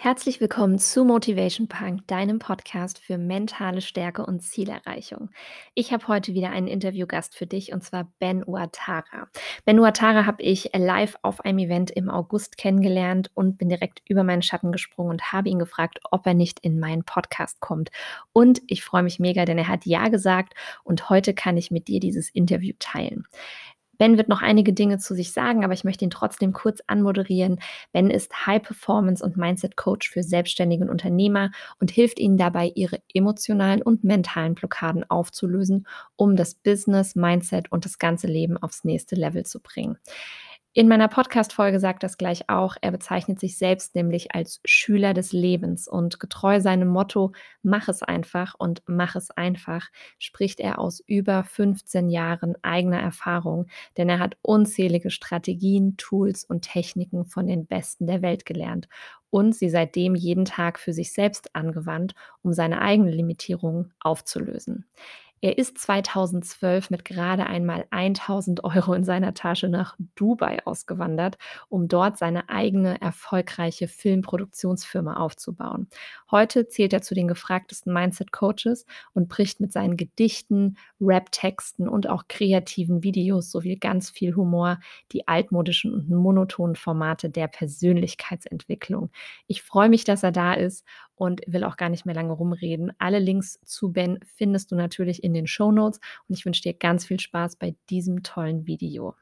Herzlich willkommen zu Motivation Punk, deinem Podcast für mentale Stärke und Zielerreichung. Ich habe heute wieder einen Interviewgast für dich und zwar Ben Uatara. Ben Uatara habe ich live auf einem Event im August kennengelernt und bin direkt über meinen Schatten gesprungen und habe ihn gefragt, ob er nicht in meinen Podcast kommt. Und ich freue mich mega, denn er hat Ja gesagt und heute kann ich mit dir dieses Interview teilen. Ben wird noch einige Dinge zu sich sagen, aber ich möchte ihn trotzdem kurz anmoderieren. Ben ist High Performance und Mindset Coach für selbstständige Unternehmer und hilft ihnen dabei, ihre emotionalen und mentalen Blockaden aufzulösen, um das Business, Mindset und das ganze Leben aufs nächste Level zu bringen. In meiner Podcast-Folge sagt das gleich auch. Er bezeichnet sich selbst nämlich als Schüler des Lebens und getreu seinem Motto, mach es einfach und mach es einfach, spricht er aus über 15 Jahren eigener Erfahrung, denn er hat unzählige Strategien, Tools und Techniken von den Besten der Welt gelernt und sie seitdem jeden Tag für sich selbst angewandt, um seine eigenen Limitierungen aufzulösen. Er ist 2012 mit gerade einmal 1000 Euro in seiner Tasche nach Dubai ausgewandert, um dort seine eigene erfolgreiche Filmproduktionsfirma aufzubauen. Heute zählt er zu den gefragtesten Mindset-Coaches und bricht mit seinen Gedichten, Rap-Texten und auch kreativen Videos sowie ganz viel Humor die altmodischen und monotonen Formate der Persönlichkeitsentwicklung. Ich freue mich, dass er da ist und will auch gar nicht mehr lange rumreden. Alle Links zu Ben findest du natürlich in den Show Notes und ich wünsche dir ganz viel Spaß bei diesem tollen Video.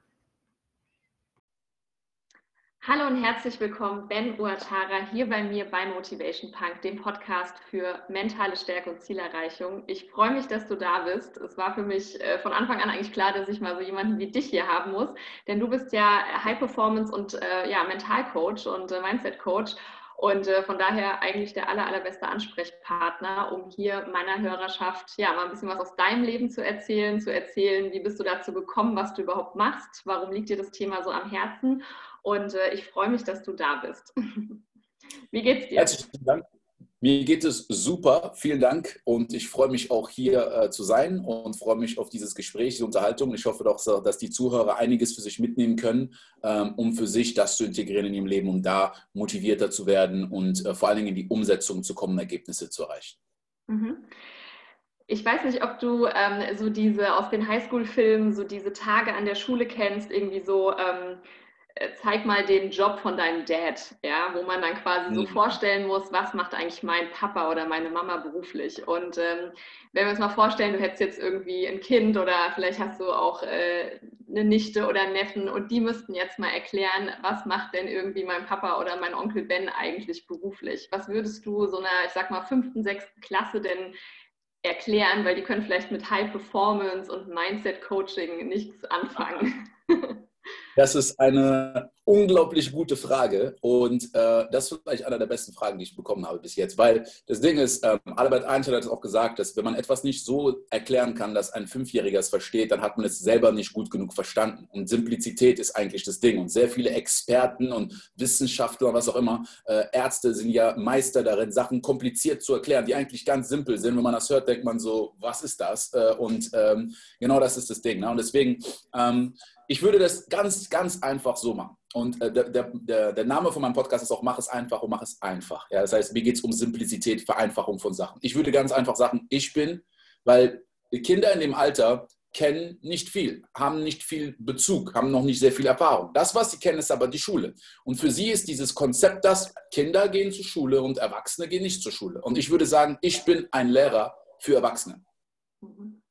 Hallo und herzlich willkommen, Ben Uatara, hier bei mir bei Motivation Punk, dem Podcast für mentale Stärke und Zielerreichung. Ich freue mich, dass du da bist. Es war für mich äh, von Anfang an eigentlich klar, dass ich mal so jemanden wie dich hier haben muss, denn du bist ja High Performance und äh, ja, Mentalcoach und äh, Mindset Coach und äh, von daher eigentlich der aller, allerbeste Ansprechpartner, um hier meiner Hörerschaft ja mal ein bisschen was aus deinem Leben zu erzählen, zu erzählen, wie bist du dazu gekommen, was du überhaupt machst, warum liegt dir das Thema so am Herzen. Und äh, ich freue mich, dass du da bist. wie geht's dir? Herzlichen Dank. Mir geht es super, vielen Dank und ich freue mich auch hier äh, zu sein und freue mich auf dieses Gespräch, diese Unterhaltung. Ich hoffe doch, dass die Zuhörer einiges für sich mitnehmen können, ähm, um für sich das zu integrieren in ihrem Leben, um da motivierter zu werden und äh, vor allen Dingen in die Umsetzung zu kommen, Ergebnisse zu erreichen. Mhm. Ich weiß nicht, ob du ähm, so diese aus den Highschool-Filmen, so diese Tage an der Schule kennst, irgendwie so. Ähm, äh, zeig mal den Job von deinem Dad, ja, wo man dann quasi so mhm. vorstellen muss, was macht eigentlich mein Papa oder meine Mama beruflich. Und ähm, wenn wir uns mal vorstellen, du hättest jetzt irgendwie ein Kind oder vielleicht hast du auch äh, eine Nichte oder einen Neffen und die müssten jetzt mal erklären, was macht denn irgendwie mein Papa oder mein Onkel Ben eigentlich beruflich? Was würdest du so einer, ich sag mal, fünften, sechsten Klasse denn erklären, weil die können vielleicht mit High Performance und Mindset Coaching nichts anfangen. Das ist eine unglaublich gute Frage und äh, das ist vielleicht einer der besten Fragen, die ich bekommen habe bis jetzt, weil das Ding ist, ähm, Albert Einstein hat es auch gesagt, dass wenn man etwas nicht so erklären kann, dass ein Fünfjähriger es versteht, dann hat man es selber nicht gut genug verstanden und Simplizität ist eigentlich das Ding und sehr viele Experten und Wissenschaftler, was auch immer, äh, Ärzte sind ja Meister darin, Sachen kompliziert zu erklären, die eigentlich ganz simpel sind. Wenn man das hört, denkt man so, was ist das? Äh, und ähm, genau das ist das Ding. Ne? Und deswegen ähm, ich würde das ganz, ganz einfach so machen. Und äh, der, der, der, Name von meinem Podcast ist auch Mach es einfach und mach es einfach. Ja, das heißt, mir geht es um Simplizität, Vereinfachung von Sachen. Ich würde ganz einfach sagen, ich bin, weil Kinder in dem Alter kennen nicht viel, haben nicht viel Bezug, haben noch nicht sehr viel Erfahrung. Das, was sie kennen, ist aber die Schule. Und für sie ist dieses Konzept, dass Kinder gehen zur Schule und Erwachsene gehen nicht zur Schule. Und ich würde sagen, ich bin ein Lehrer für Erwachsene. Mhm.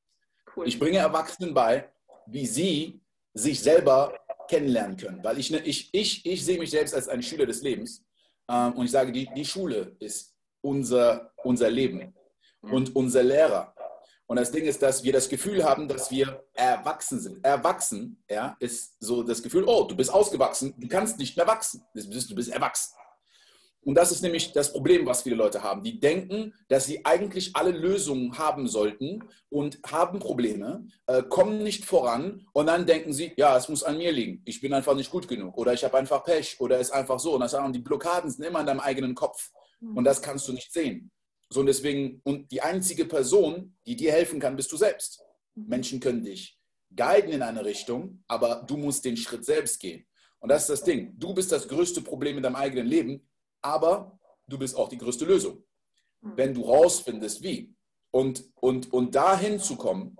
Cool. Ich bringe Erwachsenen bei, wie sie sich selber kennenlernen können. Weil ich, ne, ich, ich, ich sehe mich selbst als ein Schüler des Lebens ähm, und ich sage, die, die Schule ist unser, unser Leben und unser Lehrer. Und das Ding ist, dass wir das Gefühl haben, dass wir erwachsen sind. Erwachsen ja, ist so das Gefühl, oh, du bist ausgewachsen, du kannst nicht mehr wachsen. Du bist, du bist erwachsen. Und das ist nämlich das Problem, was viele Leute haben. Die denken, dass sie eigentlich alle Lösungen haben sollten und haben Probleme, äh, kommen nicht voran und dann denken sie, ja, es muss an mir liegen. Ich bin einfach nicht gut genug oder ich habe einfach Pech oder es ist einfach so. Und das sagen, die Blockaden sind immer in deinem eigenen Kopf und das kannst du nicht sehen. So und deswegen, und die einzige Person, die dir helfen kann, bist du selbst. Menschen können dich guiden in eine Richtung, aber du musst den Schritt selbst gehen. Und das ist das Ding. Du bist das größte Problem in deinem eigenen Leben aber du bist auch die größte Lösung. Wenn du rausfindest, wie. Und, und, und dahin zu kommen,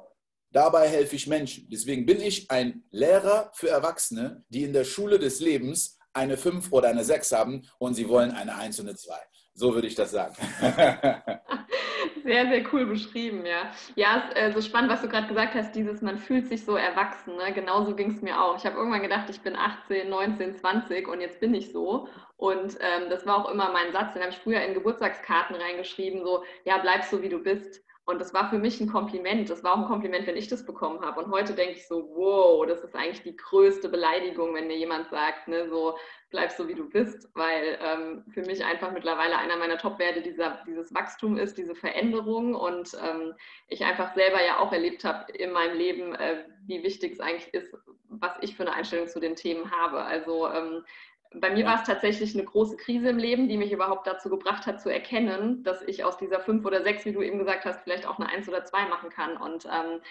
dabei helfe ich Menschen. Deswegen bin ich ein Lehrer für Erwachsene, die in der Schule des Lebens eine 5 oder eine 6 haben und sie wollen eine 1 und eine 2. So würde ich das sagen. Sehr, sehr cool beschrieben, ja. Ja, es ist äh, so spannend, was du gerade gesagt hast, dieses, man fühlt sich so erwachsen. Ne? Genauso ging es mir auch. Ich habe irgendwann gedacht, ich bin 18, 19, 20 und jetzt bin ich so. Und ähm, das war auch immer mein Satz, den habe ich früher in Geburtstagskarten reingeschrieben, so, ja, bleib so, wie du bist. Und das war für mich ein Kompliment. Das war auch ein Kompliment, wenn ich das bekommen habe. Und heute denke ich so, wow, das ist eigentlich die größte Beleidigung, wenn mir jemand sagt, ne, so bleib so, wie du bist, weil ähm, für mich einfach mittlerweile einer meiner Top-Werte dieses Wachstum ist, diese Veränderung. Und ähm, ich einfach selber ja auch erlebt habe in meinem Leben, äh, wie wichtig es eigentlich ist, was ich für eine Einstellung zu den Themen habe. Also ähm, bei mir war es tatsächlich eine große Krise im Leben, die mich überhaupt dazu gebracht hat, zu erkennen, dass ich aus dieser fünf oder sechs, wie du eben gesagt hast, vielleicht auch eine eins oder zwei machen kann. Und ähm,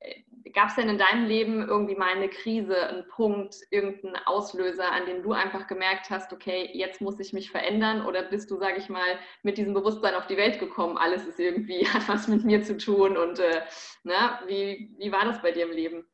äh, gab es denn in deinem Leben irgendwie mal eine Krise, einen Punkt, irgendeinen Auslöser, an dem du einfach gemerkt hast, okay, jetzt muss ich mich verändern? Oder bist du, sage ich mal, mit diesem Bewusstsein auf die Welt gekommen, alles ist irgendwie, hat was mit mir zu tun? Und äh, na, wie, wie war das bei dir im Leben?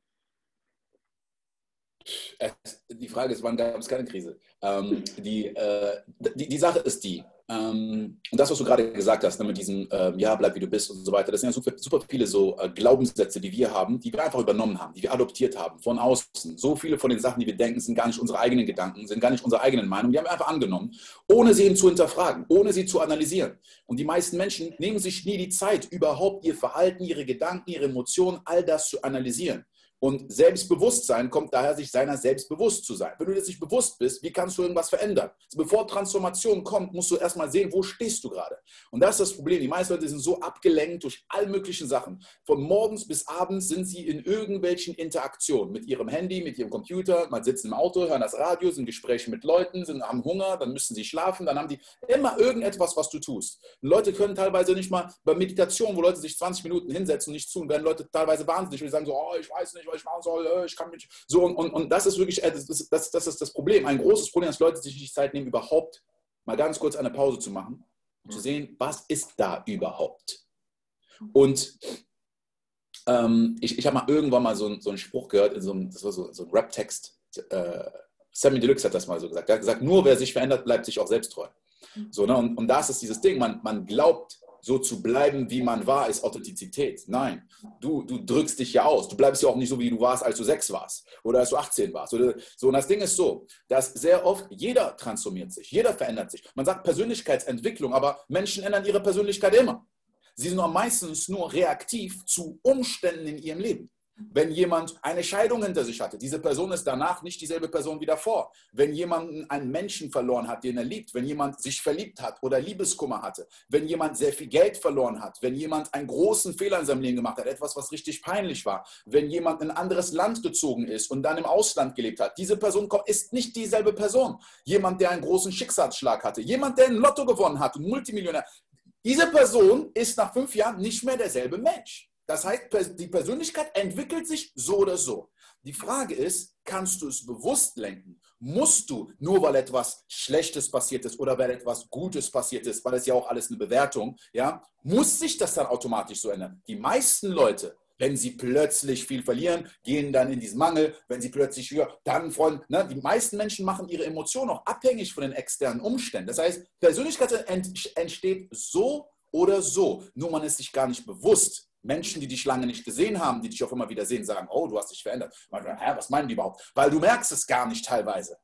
Die Frage ist, wann gab es keine Krise? Ähm, die, äh, die, die Sache ist die, ähm, und das, was du gerade gesagt hast, ne, mit diesem, äh, ja, bleib wie du bist und so weiter, das sind ja super, super viele so äh, Glaubenssätze, die wir haben, die wir einfach übernommen haben, die wir adoptiert haben von außen. So viele von den Sachen, die wir denken, sind gar nicht unsere eigenen Gedanken, sind gar nicht unsere eigenen Meinungen, die haben wir einfach angenommen, ohne sie zu hinterfragen, ohne sie zu analysieren. Und die meisten Menschen nehmen sich nie die Zeit, überhaupt ihr Verhalten, ihre Gedanken, ihre Emotionen, all das zu analysieren. Und Selbstbewusstsein kommt daher, sich seiner selbst bewusst zu sein. Wenn du dir nicht bewusst bist, wie kannst du irgendwas verändern? Also bevor Transformation kommt, musst du erstmal sehen, wo stehst du gerade. Und das ist das Problem. Die meisten Leute sind so abgelenkt durch all möglichen Sachen. Von morgens bis abends sind sie in irgendwelchen Interaktionen mit ihrem Handy, mit ihrem Computer. Man sitzt im Auto, hören das Radio, sind Gespräche mit Leuten, sind, haben Hunger, dann müssen sie schlafen, dann haben die immer irgendetwas, was du tust. Und Leute können teilweise nicht mal bei Meditation, wo Leute sich 20 Minuten hinsetzen und nichts tun, werden Leute teilweise wahnsinnig, und sagen so, oh, ich weiß nicht, was ich machen soll, äh, ich kann mich. So, und, und, und das ist wirklich, äh, das, das, das ist das Problem. Ein großes Problem, dass Leute sich nicht Zeit nehmen, überhaupt mal ganz kurz eine Pause zu machen und zu sehen, was ist da überhaupt. Und ähm, ich, ich habe mal irgendwann mal so, so einen Spruch gehört, in so einem, das war so, so ein Rap-Text. Äh, Sammy Deluxe hat das mal so gesagt. Er hat gesagt, nur wer sich verändert, bleibt sich auch selbst treu. So, ne? und, und das ist dieses Ding, man, man glaubt, so zu bleiben, wie man war, ist Authentizität. Nein, du, du drückst dich ja aus. Du bleibst ja auch nicht so, wie du warst, als du sechs warst oder als du 18 warst. Oder so. Und das Ding ist so, dass sehr oft jeder transformiert sich, jeder verändert sich. Man sagt Persönlichkeitsentwicklung, aber Menschen ändern ihre Persönlichkeit immer. Sie sind nur meistens nur reaktiv zu Umständen in ihrem Leben. Wenn jemand eine Scheidung hinter sich hatte, diese Person ist danach nicht dieselbe Person wie davor. Wenn jemand einen Menschen verloren hat, den er liebt, wenn jemand sich verliebt hat oder Liebeskummer hatte, wenn jemand sehr viel Geld verloren hat, wenn jemand einen großen Fehler in seinem Leben gemacht hat, etwas, was richtig peinlich war, wenn jemand in ein anderes Land gezogen ist und dann im Ausland gelebt hat, diese Person ist nicht dieselbe Person. Jemand, der einen großen Schicksalsschlag hatte, jemand, der ein Lotto gewonnen hat, ein Multimillionär, diese Person ist nach fünf Jahren nicht mehr derselbe Mensch. Das heißt, die Persönlichkeit entwickelt sich so oder so. Die Frage ist, kannst du es bewusst lenken? Musst du, nur weil etwas Schlechtes passiert ist oder weil etwas Gutes passiert ist, weil es ja auch alles eine Bewertung, ja, muss sich das dann automatisch so ändern? Die meisten Leute, wenn sie plötzlich viel verlieren, gehen dann in diesen Mangel. Wenn sie plötzlich höher, dann freuen. Ne? Die meisten Menschen machen ihre Emotionen auch abhängig von den externen Umständen. Das heißt, Persönlichkeit entsteht so oder so. Nur man ist sich gar nicht bewusst. Menschen, die dich lange nicht gesehen haben, die dich auch immer wieder sehen, sagen, oh, du hast dich verändert. Hä, was meinen die überhaupt? Weil du merkst es gar nicht teilweise.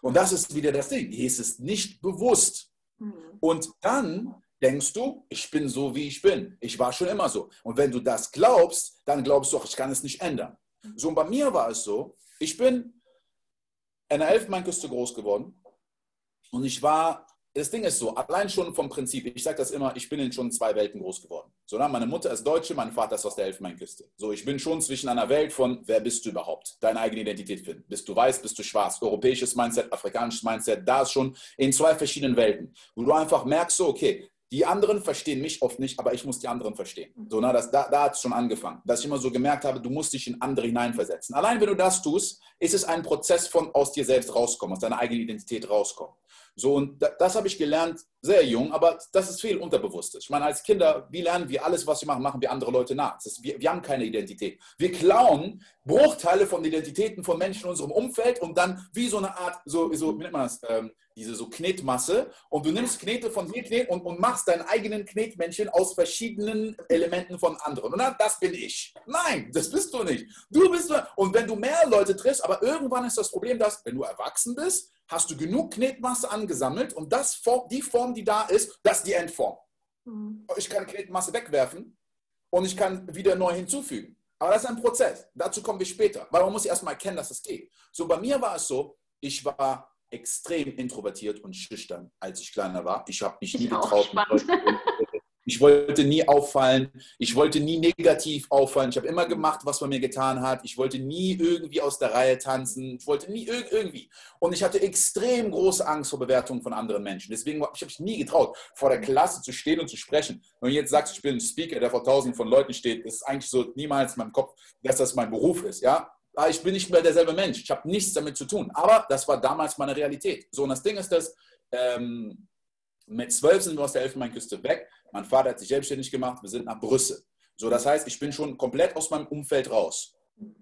Und das ist wieder das Ding. Hier ist es nicht bewusst. Mhm. Und dann denkst du, ich bin so, wie ich bin. Ich war schon immer so. Und wenn du das glaubst, dann glaubst du auch, ich kann es nicht ändern. Mhm. So, und bei mir war es so, ich bin in der Elfenbeinküste groß geworden und ich war das Ding ist so, allein schon vom Prinzip, ich sage das immer, ich bin in schon zwei Welten groß geworden. So, ne? Meine Mutter ist Deutsche, mein Vater ist aus der Elfenbeinküste. So, ich bin schon zwischen einer Welt von, wer bist du überhaupt? Deine eigene Identität finden. Bist du weiß, bist du schwarz? Europäisches Mindset, afrikanisches Mindset, da ist schon in zwei verschiedenen Welten. Wo du einfach merkst, so, okay, die anderen verstehen mich oft nicht, aber ich muss die anderen verstehen. So, na, das, da, da hat es schon angefangen, dass ich immer so gemerkt habe, du musst dich in andere hineinversetzen. Allein wenn du das tust, ist es ein Prozess von aus dir selbst rauskommen, aus deiner eigenen Identität rauskommen. So, und das, habe ich gelernt sehr jung, aber das ist viel Unterbewusstes. Ich meine, als Kinder, wie lernen wir alles, was wir machen, machen wir andere Leute nach. Ist, wir, wir, haben keine Identität. Wir klauen Bruchteile von Identitäten von Menschen in unserem Umfeld und dann wie so eine Art, so, so wie nennt man das, ähm, diese so Knetmasse und du nimmst Knete von hier Knet und, und machst deinen eigenen Knetmännchen aus verschiedenen Elementen von anderen. Und dann, das bin ich. Nein, das bist du nicht. Du bist, und wenn du mehr Leute triffst, aber irgendwann ist das Problem, dass, wenn du erwachsen bist, hast du genug Knetmasse angesammelt und das, die Form, die da ist, das ist die Endform. Mhm. Ich kann Knetmasse wegwerfen und ich kann wieder neu hinzufügen. Aber das ist ein Prozess. Dazu kommen wir später, weil man muss erstmal erkennen, dass es geht. So, bei mir war es so, ich war extrem introvertiert und schüchtern, als ich kleiner war. Ich habe mich nie getraut, ich wollte nie auffallen. Ich wollte nie negativ auffallen. Ich habe immer gemacht, was man mir getan hat. Ich wollte nie irgendwie aus der Reihe tanzen. Ich wollte nie irgendwie. Und ich hatte extrem große Angst vor Bewertungen von anderen Menschen. Deswegen habe ich mich nie getraut, vor der Klasse zu stehen und zu sprechen. Du jetzt sagst, ich bin ein Speaker, der vor tausenden von Leuten steht, ist eigentlich so niemals in meinem Kopf, dass das mein Beruf ist. Ja? Ich bin nicht mehr derselbe Mensch. Ich habe nichts damit zu tun. Aber das war damals meine Realität. So, und das Ding ist, dass ähm, mit zwölf sind wir aus der Elfenbeinküste weg. Mein Vater hat sich selbstständig gemacht. Wir sind nach Brüssel. So, das heißt, ich bin schon komplett aus meinem Umfeld raus.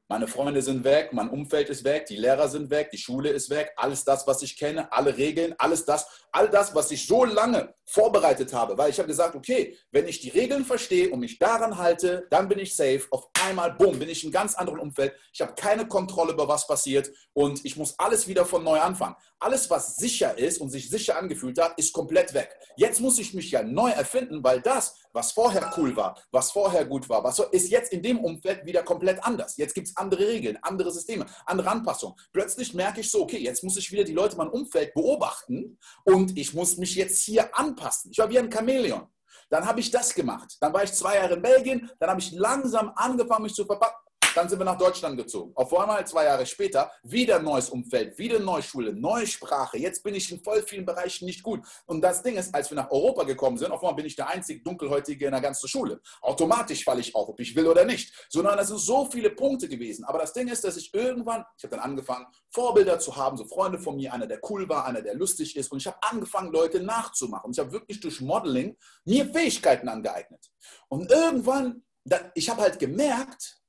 Meine Freunde sind weg, mein Umfeld ist weg, die Lehrer sind weg, die Schule ist weg, alles das, was ich kenne, alle Regeln, alles das, all das, was ich so lange vorbereitet habe, weil ich habe gesagt, okay, wenn ich die Regeln verstehe und mich daran halte, dann bin ich safe. Auf einmal, bumm, bin ich in einem ganz anderen Umfeld. Ich habe keine Kontrolle über was passiert und ich muss alles wieder von neu anfangen. Alles, was sicher ist und sich sicher angefühlt hat, ist komplett weg. Jetzt muss ich mich ja neu erfinden, weil das, was vorher cool war, was vorher gut war, was ist jetzt in dem Umfeld wieder komplett anders. Jetzt gibt es andere Regeln, andere Systeme, andere Anpassungen. Plötzlich merke ich so, okay, jetzt muss ich wieder die Leute in meinem Umfeld beobachten und ich muss mich jetzt hier anpassen. Ich war wie ein Chamäleon. Dann habe ich das gemacht. Dann war ich zwei Jahre in Belgien. Dann habe ich langsam angefangen, mich zu verpacken. Dann sind wir nach Deutschland gezogen. Auf einmal zwei Jahre später wieder neues Umfeld, wieder neue Schule, neue Sprache. Jetzt bin ich in voll vielen Bereichen nicht gut. Und das Ding ist, als wir nach Europa gekommen sind, auf einmal bin ich der einzige Dunkelhäutige in der ganzen Schule. Automatisch falle ich auf, ob ich will oder nicht. Sondern es sind so viele Punkte gewesen. Aber das Ding ist, dass ich irgendwann, ich habe dann angefangen, Vorbilder zu haben, so Freunde von mir, einer, der cool war, einer, der lustig ist. Und ich habe angefangen, Leute nachzumachen. Ich habe wirklich durch Modeling mir Fähigkeiten angeeignet. Und irgendwann, ich habe halt gemerkt,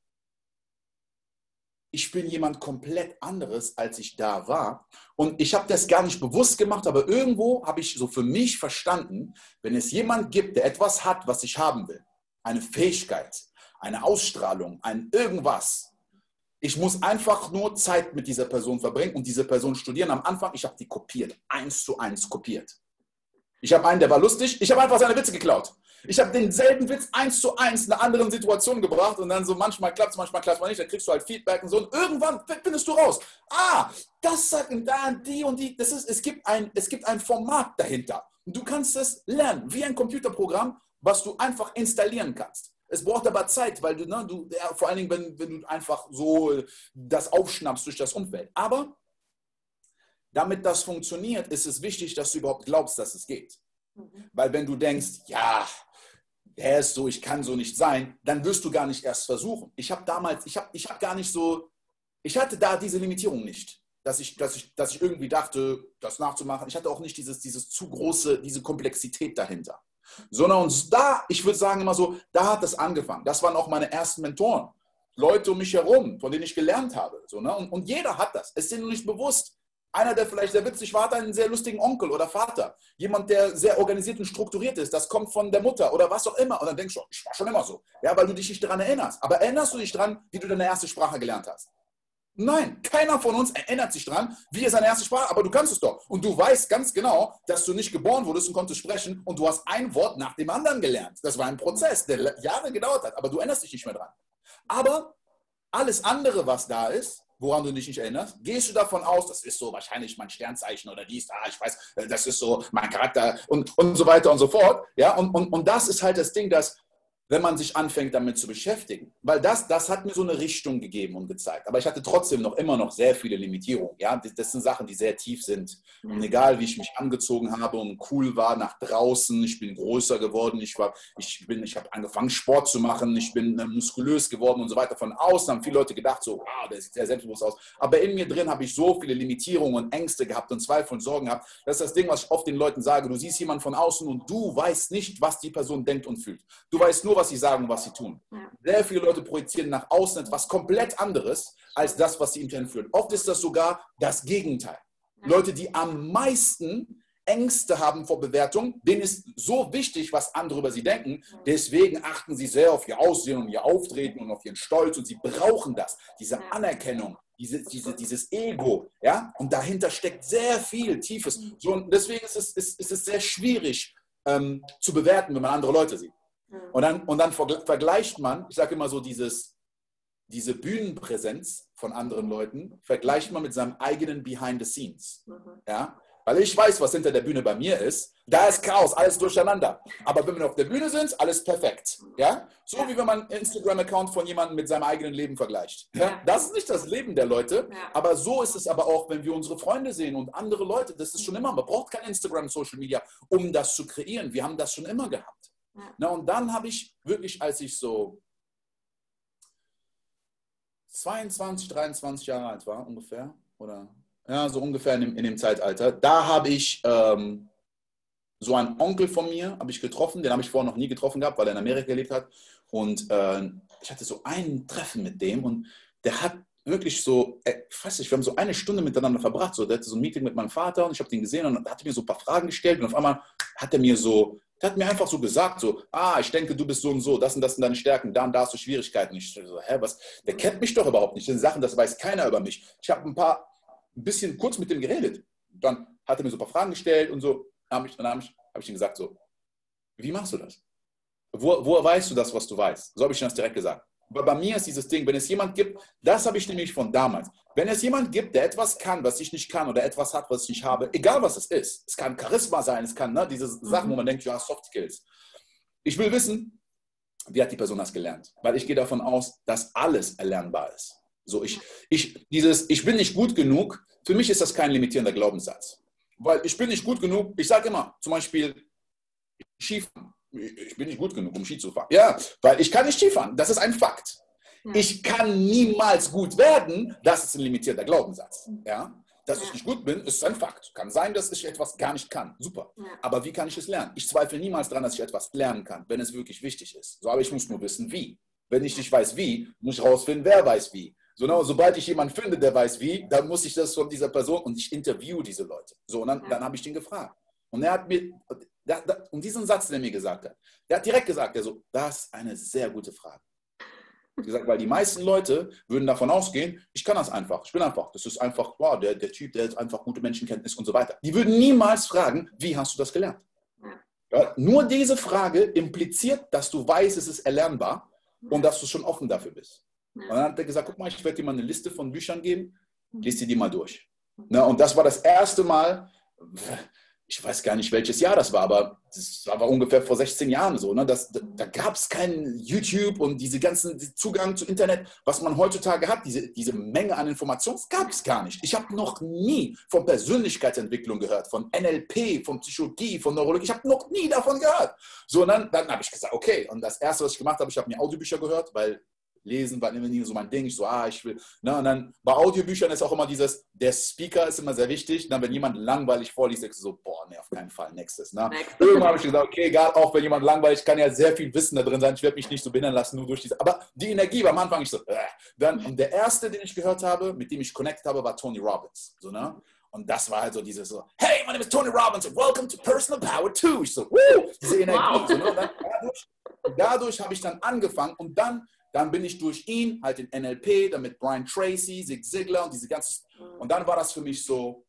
ich bin jemand komplett anderes, als ich da war. Und ich habe das gar nicht bewusst gemacht, aber irgendwo habe ich so für mich verstanden, wenn es jemand gibt, der etwas hat, was ich haben will, eine Fähigkeit, eine Ausstrahlung, ein irgendwas. Ich muss einfach nur Zeit mit dieser Person verbringen und diese Person studieren. Am Anfang, ich habe die kopiert, eins zu eins kopiert. Ich habe einen, der war lustig, ich habe einfach seine Witze geklaut. Ich habe denselben Witz eins zu eins in einer anderen Situation gebracht und dann so manchmal klappt es, manchmal klappt es nicht, dann kriegst du halt Feedback und so und irgendwann findest du raus, ah, das sagt da die und die, das ist, es gibt ein, es gibt ein Format dahinter und du kannst es lernen, wie ein Computerprogramm, was du einfach installieren kannst. Es braucht aber Zeit, weil du, ne, du ja, vor allen Dingen, wenn, wenn du einfach so das aufschnappst durch das Umfeld. Aber damit das funktioniert, ist es wichtig, dass du überhaupt glaubst, dass es geht. Mhm. Weil wenn du denkst, ja, er ist so, ich kann so nicht sein, dann wirst du gar nicht erst versuchen. Ich habe damals, ich habe ich hab gar nicht so, ich hatte da diese Limitierung nicht, dass ich, dass, ich, dass ich irgendwie dachte, das nachzumachen. Ich hatte auch nicht dieses, dieses zu große, diese Komplexität dahinter. Sondern und da, ich würde sagen immer so, da hat das angefangen. Das waren auch meine ersten Mentoren. Leute um mich herum, von denen ich gelernt habe. So, ne? und, und jeder hat das. Es ist ihnen nicht bewusst. Einer, der vielleicht sehr witzig war, hat einen sehr lustigen Onkel oder Vater. Jemand, der sehr organisiert und strukturiert ist. Das kommt von der Mutter oder was auch immer. Und dann denkst du, ich war schon immer so. Ja, weil du dich nicht daran erinnerst. Aber erinnerst du dich daran, wie du deine erste Sprache gelernt hast? Nein, keiner von uns erinnert sich daran, wie er seine erste Sprache, aber du kannst es doch. Und du weißt ganz genau, dass du nicht geboren wurdest und konntest sprechen und du hast ein Wort nach dem anderen gelernt. Das war ein Prozess, der Jahre gedauert hat, aber du erinnerst dich nicht mehr dran. Aber alles andere, was da ist, woran du dich nicht erinnerst? Gehst du davon aus, das ist so wahrscheinlich mein Sternzeichen oder dies, ah, ich weiß, äh, das ist so mein Charakter und, und so weiter und so fort. Ja, und, und, und das ist halt das Ding, dass wenn man sich anfängt, damit zu beschäftigen. Weil das, das hat mir so eine Richtung gegeben und gezeigt. Aber ich hatte trotzdem noch immer noch sehr viele Limitierungen. Ja? Das sind Sachen, die sehr tief sind. Und egal, wie ich mich angezogen habe und cool war nach draußen, ich bin größer geworden, ich, war, ich, ich habe angefangen, Sport zu machen, ich bin äh, muskulös geworden und so weiter. Von außen haben viele Leute gedacht, so, wow, der sieht sehr selbstbewusst aus. Aber in mir drin habe ich so viele Limitierungen und Ängste gehabt und Zweifel und Sorgen gehabt. Das ist das Ding, was ich oft den Leuten sage. Du siehst jemanden von außen und du weißt nicht, was die Person denkt und fühlt. Du weißt nur, was sie sagen und was sie tun. Sehr viele Leute projizieren nach außen etwas komplett anderes als das, was sie intern fühlen. Oft ist das sogar das Gegenteil. Leute, die am meisten Ängste haben vor Bewertung, denen ist so wichtig, was andere über sie denken. Deswegen achten sie sehr auf ihr Aussehen und ihr Auftreten und auf ihren Stolz und sie brauchen das, diese Anerkennung, diese, diese, dieses Ego, ja, und dahinter steckt sehr viel Tiefes. So, und deswegen ist es, ist, ist es sehr schwierig ähm, zu bewerten, wenn man andere Leute sieht. Und dann, und dann vergleicht man, ich sage immer so, dieses, diese Bühnenpräsenz von anderen Leuten, vergleicht man mit seinem eigenen Behind the Scenes. Mhm. Ja? Weil ich weiß, was hinter der Bühne bei mir ist. Da ist Chaos, alles durcheinander. Aber wenn wir auf der Bühne sind, alles perfekt. Ja? So wie wenn man einen Instagram-Account von jemandem mit seinem eigenen Leben vergleicht. Ja? Das ist nicht das Leben der Leute, aber so ist es aber auch, wenn wir unsere Freunde sehen und andere Leute. Das ist schon immer. Man braucht kein Instagram, Social Media, um das zu kreieren. Wir haben das schon immer gehabt. Na, und dann habe ich wirklich, als ich so 22, 23 Jahre alt war, ungefähr, oder ja, so ungefähr in dem, in dem Zeitalter, da habe ich ähm, so einen Onkel von mir, habe ich getroffen, den habe ich vorher noch nie getroffen gehabt, weil er in Amerika gelebt hat. Und äh, ich hatte so ein Treffen mit dem und der hat wirklich so, äh, ich weiß nicht, wir haben so eine Stunde miteinander verbracht. So, der hatte so ein Meeting mit meinem Vater und ich habe den gesehen und hat mir so ein paar Fragen gestellt und auf einmal hat er mir so der hat mir einfach so gesagt, so, ah, ich denke, du bist so und so, das und das sind deine Stärken, da und da hast du Schwierigkeiten. Ich so, hä, was? Der kennt mich doch überhaupt nicht. Das sind Sachen, das weiß keiner über mich. Ich habe ein paar, ein bisschen kurz mit dem geredet. Dann hat er mir so ein paar Fragen gestellt und so. Dann habe ich, hab ich, hab ich ihm gesagt, so, wie machst du das? Wo, woher weißt du das, was du weißt? So habe ich ihm das direkt gesagt. Aber bei mir ist dieses Ding, wenn es jemand gibt, das habe ich nämlich von damals. Wenn es jemand gibt, der etwas kann, was ich nicht kann, oder etwas hat, was ich nicht habe, egal was es ist, es kann Charisma sein, es kann ne, diese Sachen, wo man denkt, ja, Soft Skills. Ich will wissen, wie hat die Person das gelernt? Weil ich gehe davon aus, dass alles erlernbar ist. So, ich, ich, dieses, ich bin nicht gut genug, für mich ist das kein limitierender Glaubenssatz. Weil ich bin nicht gut genug, ich sage immer, zum Beispiel Skifahren ich bin nicht gut genug, um Ski zu fahren. Ja, weil ich kann nicht Skifahren. Das ist ein Fakt. Ja. Ich kann niemals gut werden. Das ist ein limitierter Glaubenssatz. Ja, dass ja. ich nicht gut bin, ist ein Fakt. Kann sein, dass ich etwas gar nicht kann. Super. Ja. Aber wie kann ich es lernen? Ich zweifle niemals daran, dass ich etwas lernen kann, wenn es wirklich wichtig ist. So, aber ich muss nur wissen, wie. Wenn ich nicht weiß, wie, muss ich rausfinden, wer weiß, wie. So, no, sobald ich jemanden finde, der weiß, wie, dann muss ich das von dieser Person und ich interview diese Leute. So, und dann, dann habe ich den gefragt. Und er hat mir, da, da, und diesen Satz, den er mir gesagt hat, der hat direkt gesagt, er so, das ist eine sehr gute Frage. Gesagt, weil die meisten Leute würden davon ausgehen, ich kann das einfach, ich bin einfach, das ist einfach, wow, der, der Typ, der hat einfach gute Menschenkenntnis und so weiter. Die würden niemals fragen, wie hast du das gelernt? Ja, nur diese Frage impliziert, dass du weißt, es ist erlernbar und dass du schon offen dafür bist. Und dann hat er gesagt, guck mal, ich werde dir mal eine Liste von Büchern geben, lest dir die mal durch. Na, und das war das erste Mal, ich weiß gar nicht, welches Jahr das war, aber das war ungefähr vor 16 Jahren so. Ne? Das, da, da gab es kein YouTube und diese ganzen Zugang zu Internet, was man heutzutage hat, diese, diese Menge an Informationen, gab es gar nicht. Ich habe noch nie von Persönlichkeitsentwicklung gehört, von NLP, von Psychologie, von Neurologie. Ich habe noch nie davon gehört. So, und dann, dann habe ich gesagt, okay. Und das Erste, was ich gemacht habe, ich habe mir Audiobücher gehört, weil Lesen war immer so mein Ding. Ich so, ah, ich will. Ne? Und dann bei Audiobüchern ist auch immer dieses, der Speaker ist immer sehr wichtig. dann, wenn jemand langweilig vorliest, denkst du so, boah, nee, auf keinen Fall, nächstes. Ne? Irgendwann habe ich gesagt, okay, egal, auch wenn jemand langweilig, kann ja sehr viel Wissen da drin sein. Ich werde mich nicht so behindern lassen, nur durch diese. Aber die Energie war am Anfang ich so, äh. dann, und der erste, den ich gehört habe, mit dem ich connected habe, war Tony Robbins. So, ne? Und das war halt so dieses so, hey, my name is Tony Robbins and welcome to Personal Power 2. Ich so, woo, diese Energie. Wow. So, ne? dadurch, dadurch habe ich dann angefangen und dann dann bin ich durch ihn halt in NLP, dann mit Brian Tracy, Zig Ziglar und diese ganze. Und dann war das für mich so,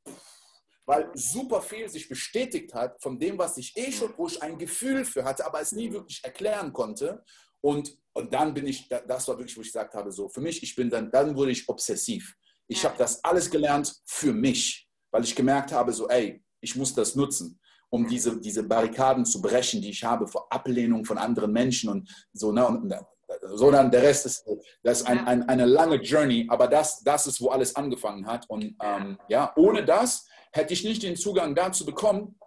weil super viel sich bestätigt hat von dem, was ich eh schon, wo ich ein Gefühl für hatte, aber es nie wirklich erklären konnte. Und, und dann bin ich, das war wirklich, wo ich gesagt habe, so für mich, ich bin dann, dann wurde ich obsessiv. Ich habe das alles gelernt für mich, weil ich gemerkt habe, so, ey, ich muss das nutzen. um diese, diese Barrikaden zu brechen, die ich habe vor Ablehnung von anderen Menschen und so. Ne? Und, sondern der Rest ist, das ist ein, ein, eine lange Journey, aber das, das ist, wo alles angefangen hat. Und ähm, ja, ohne das hätte ich nicht den Zugang dazu bekommen,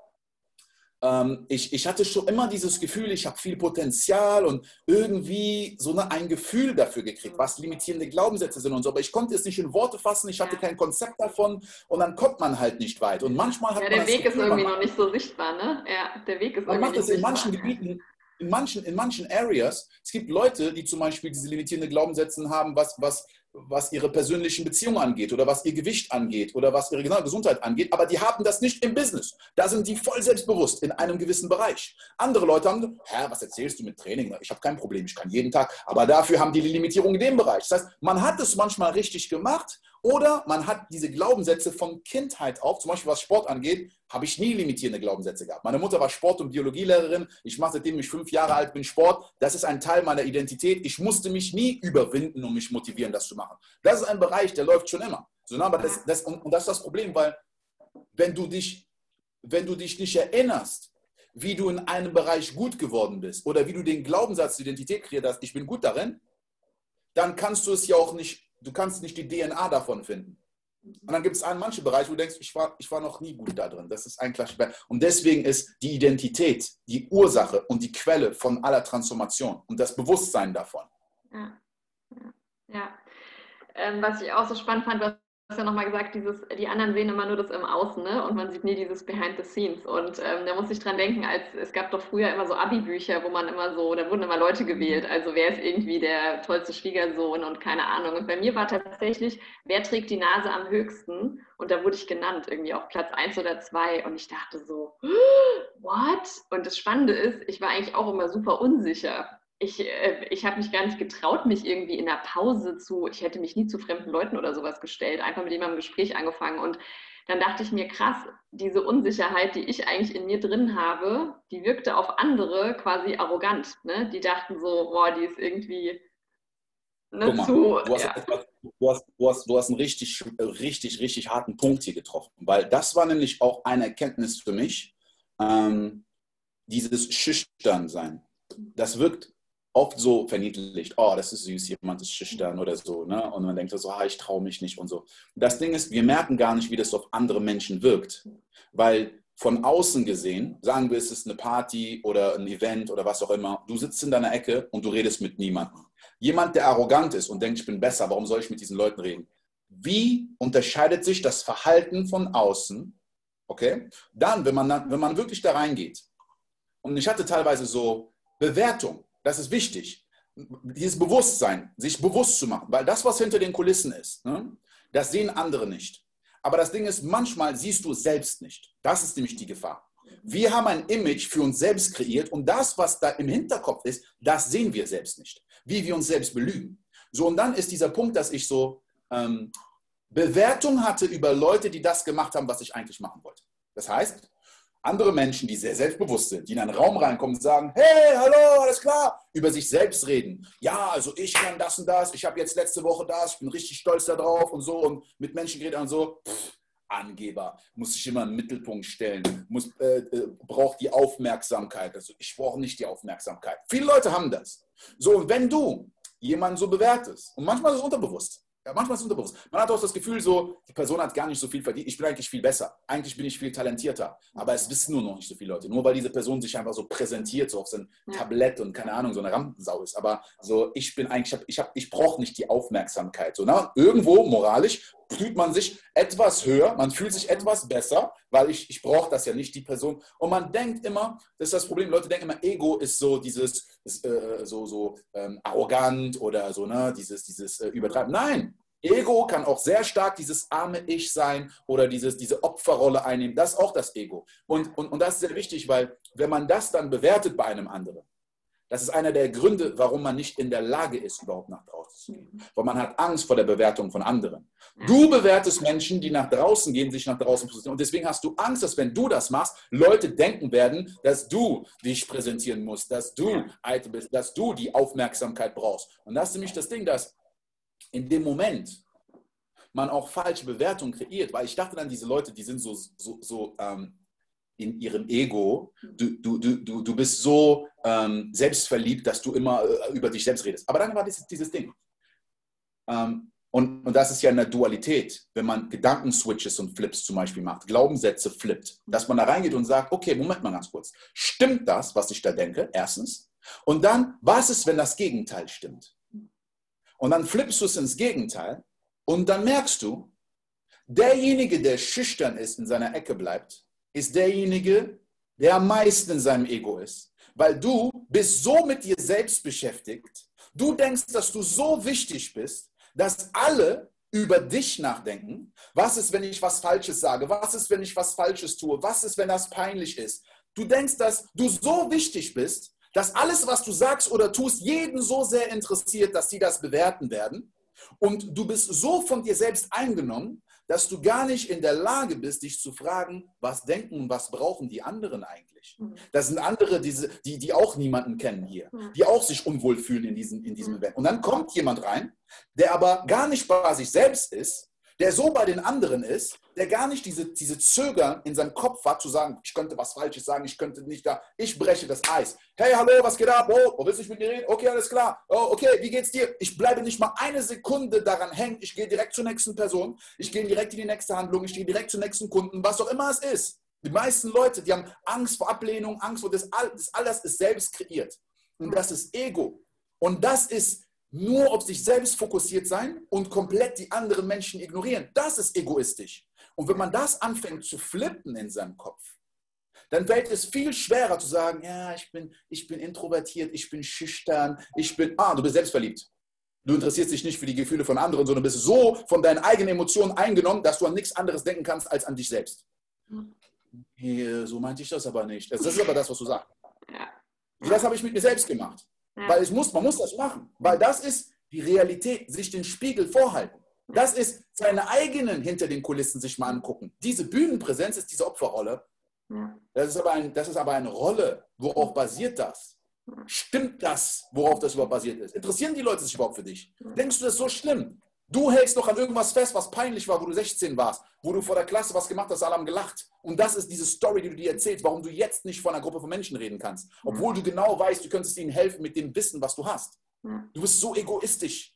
ähm, ich, ich hatte schon immer dieses Gefühl, ich habe viel Potenzial und irgendwie so eine, ein Gefühl dafür gekriegt, was limitierende Glaubenssätze sind und so. Aber ich konnte es nicht in Worte fassen, ich hatte kein Konzept davon und dann kommt man halt nicht weit. Und manchmal hat ja, der man Weg Gefühl, ist irgendwie noch nicht so sichtbar, ne? Ja, der Weg ist man irgendwie macht es in manchen Gebieten in manchen, in manchen Areas, es gibt Leute, die zum Beispiel diese limitierende Glaubenssätze haben, was, was was ihre persönlichen Beziehungen angeht oder was ihr Gewicht angeht oder was ihre Gesundheit angeht, aber die haben das nicht im Business. Da sind die voll selbstbewusst in einem gewissen Bereich. Andere Leute haben, hä, was erzählst du mit Training? Ich habe kein Problem, ich kann jeden Tag, aber dafür haben die die Limitierung in dem Bereich. Das heißt, man hat es manchmal richtig gemacht oder man hat diese Glaubenssätze von Kindheit auf, zum Beispiel was Sport angeht, habe ich nie limitierende Glaubenssätze gehabt. Meine Mutter war Sport- und Biologielehrerin. Ich mache seitdem ich fünf Jahre alt bin Sport. Das ist ein Teil meiner Identität. Ich musste mich nie überwinden und mich motivieren, das zu machen. Das ist ein Bereich, der läuft schon immer. So, aber das, das, und, und das ist das Problem, weil wenn du, dich, wenn du dich nicht erinnerst, wie du in einem Bereich gut geworden bist oder wie du den Glaubenssatz, Identität kreiert hast, ich bin gut darin, dann kannst du es ja auch nicht, du kannst nicht die DNA davon finden. Und dann gibt es manche Bereiche, wo du denkst, ich war, ich war noch nie gut da drin. Das ist ein Klassiker. Und deswegen ist die Identität die Ursache und die Quelle von aller Transformation und das Bewusstsein davon. Ja, ja. ja. Ähm, was ich auch so spannend fand, was hast ja nochmal gesagt, dieses, die anderen sehen immer nur das im Außen ne? und man sieht nie dieses Behind the Scenes. Und ähm, da muss ich dran denken, als es gab doch früher immer so Abi-Bücher, wo man immer so, da wurden immer Leute gewählt. Also wer ist irgendwie der tollste Schwiegersohn und keine Ahnung. Und bei mir war tatsächlich, wer trägt die Nase am höchsten? Und da wurde ich genannt, irgendwie auf Platz 1 oder 2. Und ich dachte so, what? Und das Spannende ist, ich war eigentlich auch immer super unsicher ich, äh, ich habe mich gar nicht getraut, mich irgendwie in der Pause zu, ich hätte mich nie zu fremden Leuten oder sowas gestellt, einfach mit jemandem Gespräch angefangen. Und dann dachte ich mir, krass, diese Unsicherheit, die ich eigentlich in mir drin habe, die wirkte auf andere quasi arrogant. Ne? Die dachten so, boah, die ist irgendwie ne, mal, zu. Du hast, ja. du, hast, du, hast, du hast einen richtig, richtig, richtig harten Punkt hier getroffen, weil das war nämlich auch eine Erkenntnis für mich, ähm, dieses Schüchternsein. Das wirkt oft so verniedlicht, oh, das ist süß, jemand ist schüchtern oder so, ne? Und man denkt so, ah, ich traue mich nicht und so. Das Ding ist, wir merken gar nicht, wie das auf andere Menschen wirkt, weil von außen gesehen, sagen wir, es ist eine Party oder ein Event oder was auch immer, du sitzt in deiner Ecke und du redest mit niemandem. Jemand, der arrogant ist und denkt, ich bin besser, warum soll ich mit diesen Leuten reden? Wie unterscheidet sich das Verhalten von außen? Okay? Dann, wenn man, wenn man wirklich da reingeht, und ich hatte teilweise so Bewertung, das ist wichtig. Dieses Bewusstsein, sich bewusst zu machen, weil das, was hinter den Kulissen ist, ne, das sehen andere nicht. Aber das Ding ist, manchmal siehst du es selbst nicht. Das ist nämlich die Gefahr. Wir haben ein Image für uns selbst kreiert und das, was da im Hinterkopf ist, das sehen wir selbst nicht. Wie wir uns selbst belügen. So, und dann ist dieser Punkt, dass ich so ähm, Bewertung hatte über Leute, die das gemacht haben, was ich eigentlich machen wollte. Das heißt, andere Menschen, die sehr selbstbewusst sind, die in einen Raum reinkommen und sagen, hey, hallo, alles klar, über sich selbst reden. Ja, also ich kann das und das, ich habe jetzt letzte Woche das, ich bin richtig stolz darauf und so und mit Menschen geredet und so. Pff, Angeber, muss sich immer im Mittelpunkt stellen, muss, äh, äh, braucht die Aufmerksamkeit. Also ich brauche nicht die Aufmerksamkeit. Viele Leute haben das. So, und wenn du jemanden so bewertest, und manchmal ist es unterbewusst, ja, manchmal ist es unterbewusst. Man hat auch das Gefühl, so, die Person hat gar nicht so viel verdient. Ich bin eigentlich viel besser. Eigentlich bin ich viel talentierter. Aber es wissen nur noch nicht so viele Leute. Nur weil diese Person sich einfach so präsentiert, so auf sein ja. Tablett und keine Ahnung, so eine Rampensau ist. Aber so, ich bin eigentlich, ich, hab, ich brauche nicht die Aufmerksamkeit. So, na, irgendwo moralisch fühlt man sich etwas höher, man fühlt sich etwas besser, weil ich, ich brauche das ja nicht, die Person. Und man denkt immer, das ist das Problem, Leute denken immer, Ego ist so dieses, ist, äh, so, so ähm, arrogant oder so, ne, dieses, dieses äh, Übertreiben. Nein, Ego kann auch sehr stark dieses arme Ich sein oder dieses, diese Opferrolle einnehmen. Das ist auch das Ego. Und, und, und das ist sehr wichtig, weil wenn man das dann bewertet bei einem anderen, das ist einer der Gründe, warum man nicht in der Lage ist, überhaupt nach draußen zu gehen. Weil man hat Angst vor der Bewertung von anderen. Du bewertest Menschen, die nach draußen gehen, sich nach draußen positionieren. Und deswegen hast du Angst, dass wenn du das machst, Leute denken werden, dass du dich präsentieren musst, dass du eitel bist, dass du die Aufmerksamkeit brauchst. Und das ist nämlich das Ding, dass in dem Moment man auch falsche Bewertungen kreiert, weil ich dachte dann, diese Leute, die sind so, so, so ähm, in ihrem Ego. Du, du, du, du bist so ähm, selbstverliebt, dass du immer äh, über dich selbst redest. Aber dann war dieses, dieses Ding. Ähm, und, und das ist ja eine Dualität, wenn man Gedankenswitches und Flips zum Beispiel macht, Glaubenssätze flippt, dass man da reingeht und sagt, okay, Moment mal ganz kurz. Stimmt das, was ich da denke? Erstens. Und dann, was ist, wenn das Gegenteil stimmt? Und dann flippst du es ins Gegenteil und dann merkst du, derjenige, der schüchtern ist, in seiner Ecke bleibt, ist derjenige, der am meisten in seinem Ego ist. Weil du bist so mit dir selbst beschäftigt. Du denkst, dass du so wichtig bist, dass alle über dich nachdenken. Was ist, wenn ich was Falsches sage? Was ist, wenn ich was Falsches tue? Was ist, wenn das peinlich ist? Du denkst, dass du so wichtig bist, dass alles, was du sagst oder tust, jeden so sehr interessiert, dass sie das bewerten werden. Und du bist so von dir selbst eingenommen, dass du gar nicht in der Lage bist, dich zu fragen, was denken und was brauchen die anderen eigentlich. Mhm. Das sind andere, die, die, die auch niemanden kennen hier, die auch sich unwohl fühlen in diesem, in diesem mhm. Event. Und dann kommt jemand rein, der aber gar nicht bei sich selbst ist, der so bei den anderen ist, der gar nicht diese, diese Zögern in seinem Kopf hat, zu sagen, ich könnte was Falsches sagen, ich könnte nicht da, ich breche das Eis. Hey, hallo, was geht ab? Oh, willst du nicht mit mir reden? Okay, alles klar. Oh, okay, wie geht's dir? Ich bleibe nicht mal eine Sekunde daran hängen. Ich gehe direkt zur nächsten Person, ich gehe direkt in die nächste Handlung, ich gehe direkt zum nächsten Kunden, was auch immer es ist. Die meisten Leute, die haben Angst vor Ablehnung, Angst vor das, das alles ist selbst kreiert. Und das ist Ego. Und das ist nur auf sich selbst fokussiert sein und komplett die anderen Menschen ignorieren. Das ist egoistisch. Und wenn man das anfängt zu flippen in seinem Kopf, dann fällt es viel schwerer zu sagen, ja, ich bin, ich bin introvertiert, ich bin schüchtern, ich bin, ah, du bist selbstverliebt. Du interessierst dich nicht für die Gefühle von anderen, sondern bist so von deinen eigenen Emotionen eingenommen, dass du an nichts anderes denken kannst als an dich selbst. So meinte ich das aber nicht. Das ist aber das, was du sagst. Das habe ich mit mir selbst gemacht. Ja. Weil ich muss, man muss das machen. Weil das ist die Realität, sich den Spiegel vorhalten. Das ist seine eigenen hinter den Kulissen sich mal angucken. Diese Bühnenpräsenz ist diese Opferrolle. Ja. Das, ist aber ein, das ist aber eine Rolle. Worauf basiert das? Stimmt das, worauf das überhaupt basiert ist? Interessieren die Leute sich überhaupt für dich? Denkst du, das ist so schlimm? Du hältst noch an irgendwas fest, was peinlich war, wo du 16 warst, wo du vor der Klasse was gemacht hast, alle haben gelacht. Und das ist diese Story, die du dir erzählst, warum du jetzt nicht vor einer Gruppe von Menschen reden kannst. Obwohl du genau weißt, du könntest ihnen helfen mit dem Wissen, was du hast. Du bist so egoistisch.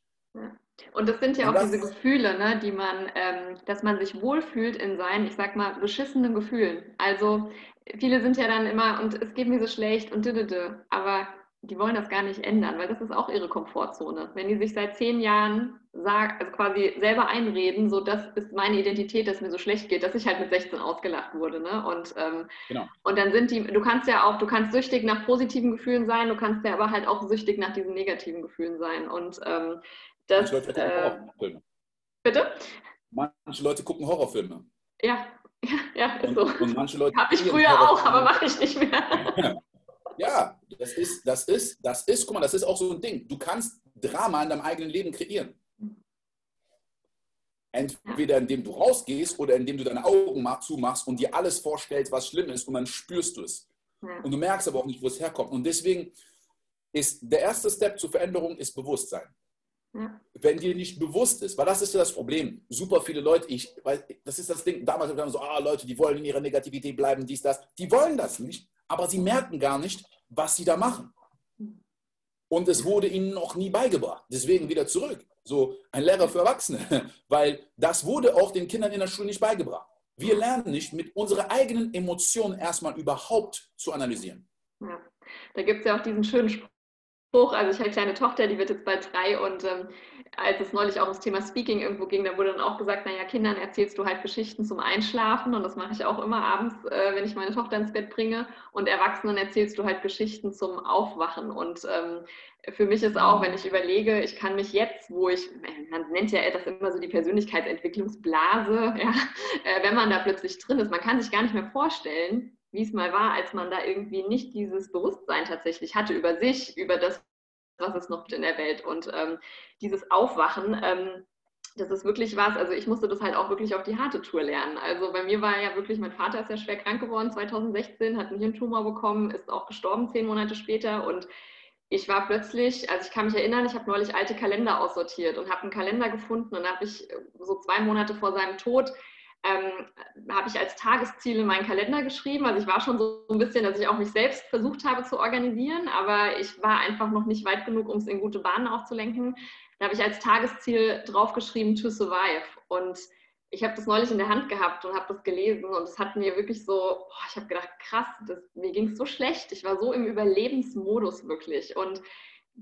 Und das sind ja auch diese Gefühle, ne, die man, ähm, dass man sich wohlfühlt in seinen, ich sag mal, beschissenen Gefühlen. Also viele sind ja dann immer, und es geht mir so schlecht und didede, aber die wollen das gar nicht ändern, weil das ist auch ihre Komfortzone. Wenn die sich seit zehn Jahren sagen, also quasi selber einreden, so das ist meine Identität, dass mir so schlecht geht, dass ich halt mit 16 ausgelacht wurde. Ne? Und, ähm, genau. und dann sind die, du kannst ja auch, du kannst süchtig nach positiven Gefühlen sein, du kannst ja aber halt auch süchtig nach diesen negativen Gefühlen sein. Und ähm, das. Manche Leute äh, Horrorfilme. Bitte? Manche Leute gucken Horrorfilme. Ja, ja, ja ist und, so. Und manche Leute. Habe ich früher auch, aber mache ich nicht mehr. Ja, das ist, das ist, das ist, guck mal, das ist auch so ein Ding. Du kannst Drama in deinem eigenen Leben kreieren. Entweder indem du rausgehst oder indem du deine Augen zumachst und dir alles vorstellst, was schlimm ist und dann spürst du es. Und du merkst aber auch nicht, wo es herkommt. Und deswegen ist der erste Step zur Veränderung ist Bewusstsein. Ja. Wenn dir nicht bewusst ist, weil das ist ja das Problem. Super viele Leute, ich, weil das ist das Ding, damals haben wir so, ah, Leute, die wollen in ihrer Negativität bleiben, dies, das. Die wollen das nicht, aber sie merken gar nicht, was sie da machen. Und es wurde ihnen noch nie beigebracht. Deswegen wieder zurück. So ein Lehrer für Erwachsene. Weil das wurde auch den Kindern in der Schule nicht beigebracht. Wir lernen nicht, mit unseren eigenen Emotionen erstmal überhaupt zu analysieren. Ja. Da gibt es ja auch diesen schönen Spruch. Also ich habe eine kleine Tochter, die wird jetzt bald drei und ähm, als es neulich auch ums Thema Speaking irgendwo ging, da wurde dann auch gesagt, naja, Kindern erzählst du halt Geschichten zum Einschlafen und das mache ich auch immer abends, äh, wenn ich meine Tochter ins Bett bringe und Erwachsenen erzählst du halt Geschichten zum Aufwachen und ähm, für mich ist auch, wenn ich überlege, ich kann mich jetzt, wo ich, man nennt ja das immer so die Persönlichkeitsentwicklungsblase, ja, äh, wenn man da plötzlich drin ist, man kann sich gar nicht mehr vorstellen, wie es mal war, als man da irgendwie nicht dieses Bewusstsein tatsächlich hatte über sich, über das, was es noch in der Welt. Und ähm, dieses Aufwachen, ähm, das ist wirklich was, also ich musste das halt auch wirklich auf die harte Tour lernen. Also bei mir war ja wirklich, mein Vater ist ja schwer krank geworden 2016, hat einen Hirntumor bekommen, ist auch gestorben zehn Monate später und ich war plötzlich, also ich kann mich erinnern, ich habe neulich alte Kalender aussortiert und habe einen Kalender gefunden und habe ich so zwei Monate vor seinem Tod ähm, habe ich als Tagesziel in meinen Kalender geschrieben. Also ich war schon so ein bisschen, dass ich auch mich selbst versucht habe zu organisieren, aber ich war einfach noch nicht weit genug, um es in gute Bahnen aufzulenken. Da habe ich als Tagesziel draufgeschrieben, to survive. Und ich habe das neulich in der Hand gehabt und habe das gelesen und es hat mir wirklich so, boah, ich habe gedacht, krass, das, mir ging es so schlecht. Ich war so im Überlebensmodus wirklich. Und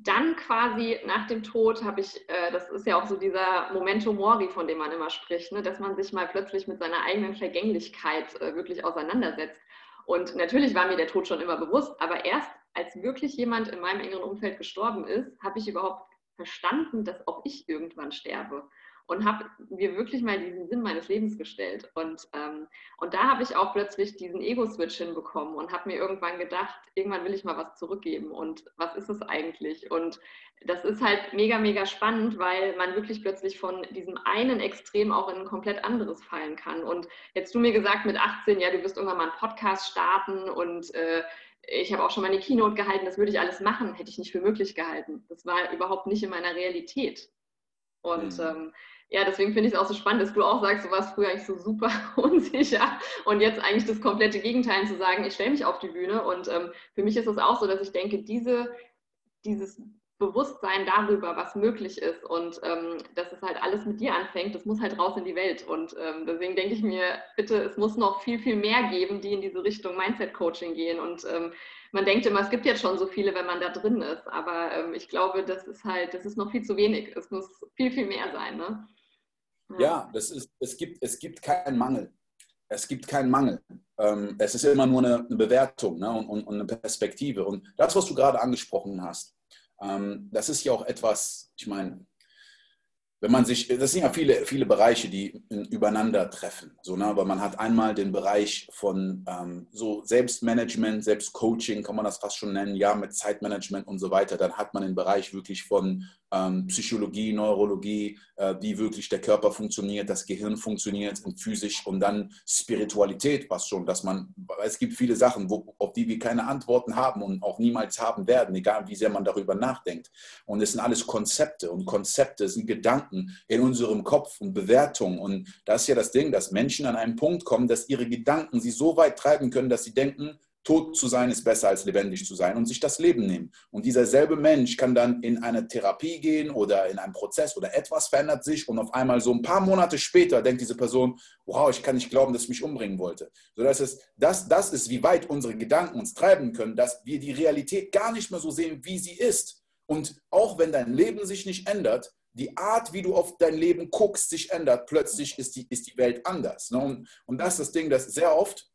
dann quasi nach dem Tod habe ich, äh, das ist ja auch so dieser Momento Mori, von dem man immer spricht, ne, dass man sich mal plötzlich mit seiner eigenen Vergänglichkeit äh, wirklich auseinandersetzt. Und natürlich war mir der Tod schon immer bewusst, aber erst als wirklich jemand in meinem engeren Umfeld gestorben ist, habe ich überhaupt verstanden, dass auch ich irgendwann sterbe und habe mir wirklich mal diesen Sinn meines Lebens gestellt. Und, ähm, und da habe ich auch plötzlich diesen Ego-Switch hinbekommen und habe mir irgendwann gedacht, irgendwann will ich mal was zurückgeben und was ist es eigentlich? Und das ist halt mega, mega spannend, weil man wirklich plötzlich von diesem einen Extrem auch in ein komplett anderes fallen kann. Und jetzt du mir gesagt mit 18, ja, du wirst irgendwann mal einen Podcast starten und äh, ich habe auch schon mal eine Keynote gehalten, das würde ich alles machen, hätte ich nicht für möglich gehalten. Das war überhaupt nicht in meiner Realität. Und mhm. ähm, ja, deswegen finde ich es auch so spannend, dass du auch sagst, du warst früher eigentlich so super unsicher und jetzt eigentlich das komplette Gegenteil zu sagen, ich stelle mich auf die Bühne. Und ähm, für mich ist es auch so, dass ich denke, diese, dieses Bewusstsein darüber, was möglich ist und ähm, dass es halt alles mit dir anfängt, das muss halt raus in die Welt. Und ähm, deswegen denke ich mir, bitte, es muss noch viel, viel mehr geben, die in diese Richtung Mindset-Coaching gehen. Und ähm, man denkt immer, es gibt jetzt schon so viele, wenn man da drin ist. Aber ähm, ich glaube, das ist halt, das ist noch viel zu wenig. Es muss viel, viel mehr sein. Ne? Ja, das ist, es, gibt, es gibt keinen Mangel. Es gibt keinen Mangel. Ähm, es ist immer nur eine, Bewertung ne? und, eine Perspektive. Und das, was du gerade angesprochen hast, das ist ja auch etwas, ich meine, wenn man sich, das sind ja viele, viele Bereiche, die übereinander treffen. So, ne? Aber man hat einmal den Bereich von ähm, so Selbstmanagement, Selbstcoaching, kann man das fast schon nennen, ja, mit Zeitmanagement und so weiter. Dann hat man den Bereich wirklich von ähm, Psychologie, Neurologie, äh, wie wirklich der Körper funktioniert, das Gehirn funktioniert und physisch und dann Spiritualität, was schon, dass man, es gibt viele Sachen, wo, auf die wir keine Antworten haben und auch niemals haben werden, egal wie sehr man darüber nachdenkt. Und es sind alles Konzepte und Konzepte sind Gedanken in unserem Kopf und Bewertungen. Und das ist ja das Ding, dass Menschen an einen Punkt kommen, dass ihre Gedanken sie so weit treiben können, dass sie denken, tot zu sein ist besser als lebendig zu sein und sich das Leben nehmen. Und dieser selbe Mensch kann dann in eine Therapie gehen oder in einen Prozess oder etwas verändert sich und auf einmal so ein paar Monate später denkt diese Person, wow, ich kann nicht glauben, dass ich mich umbringen wollte. So dass es, das, das ist, wie weit unsere Gedanken uns treiben können, dass wir die Realität gar nicht mehr so sehen, wie sie ist. Und auch wenn dein Leben sich nicht ändert, die Art, wie du auf dein Leben guckst, sich ändert, plötzlich ist die, ist die Welt anders. Ne? Und, und das ist das Ding, dass sehr oft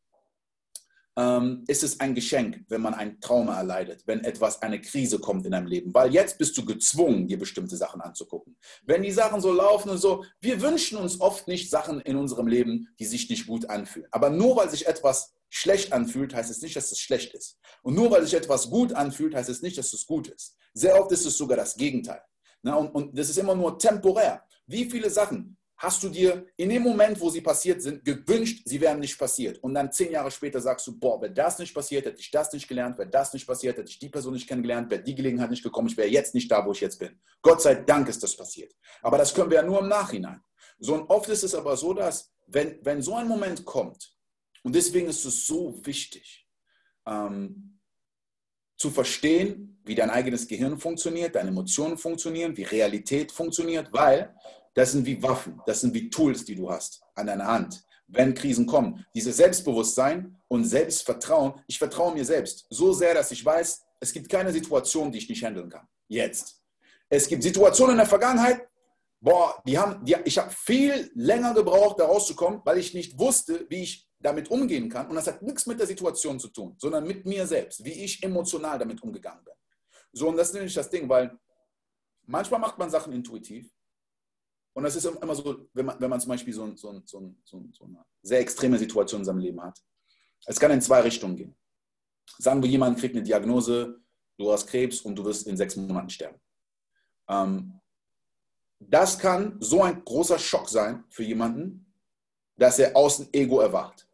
ähm, ist es ein Geschenk, wenn man ein Trauma erleidet, wenn etwas, eine Krise kommt in deinem Leben. Weil jetzt bist du gezwungen, dir bestimmte Sachen anzugucken. Wenn die Sachen so laufen und so, wir wünschen uns oft nicht Sachen in unserem Leben, die sich nicht gut anfühlen. Aber nur weil sich etwas schlecht anfühlt, heißt es nicht, dass es schlecht ist. Und nur weil sich etwas gut anfühlt, heißt es nicht, dass es gut ist. Sehr oft ist es sogar das Gegenteil. Und, und das ist immer nur temporär. Wie viele Sachen hast du dir in dem Moment, wo sie passiert sind, gewünscht, sie wären nicht passiert. Und dann zehn Jahre später sagst du, boah, wäre das nicht passiert, hätte ich das nicht gelernt, wäre das nicht passiert, hätte ich die Person nicht kennengelernt, wäre die Gelegenheit nicht gekommen, ich wäre jetzt nicht da, wo ich jetzt bin. Gott sei Dank ist das passiert. Aber das können wir ja nur im Nachhinein. So und oft ist es aber so, dass wenn, wenn so ein Moment kommt, und deswegen ist es so wichtig, ähm, zu verstehen, wie dein eigenes Gehirn funktioniert, deine Emotionen funktionieren, wie Realität funktioniert, weil das sind wie Waffen, das sind wie Tools, die du hast an deiner Hand, wenn Krisen kommen. Dieses Selbstbewusstsein und Selbstvertrauen, ich vertraue mir selbst so sehr, dass ich weiß, es gibt keine Situation, die ich nicht handeln kann. Jetzt. Es gibt Situationen in der Vergangenheit, boah, die haben, die, ich habe viel länger gebraucht, da rauszukommen, weil ich nicht wusste, wie ich damit umgehen kann. Und das hat nichts mit der Situation zu tun, sondern mit mir selbst, wie ich emotional damit umgegangen bin. So, und das ist nämlich das Ding, weil manchmal macht man Sachen intuitiv und das ist immer so, wenn man, wenn man zum Beispiel so, so, so, so, eine sehr extreme Situation in seinem Leben hat. Es kann in zwei Richtungen gehen. Sagen wir, jemand kriegt eine Diagnose, du hast Krebs und du wirst in sechs Monaten sterben. Ähm, das kann so ein großer Schock sein für jemanden, dass er außen Ego erwacht.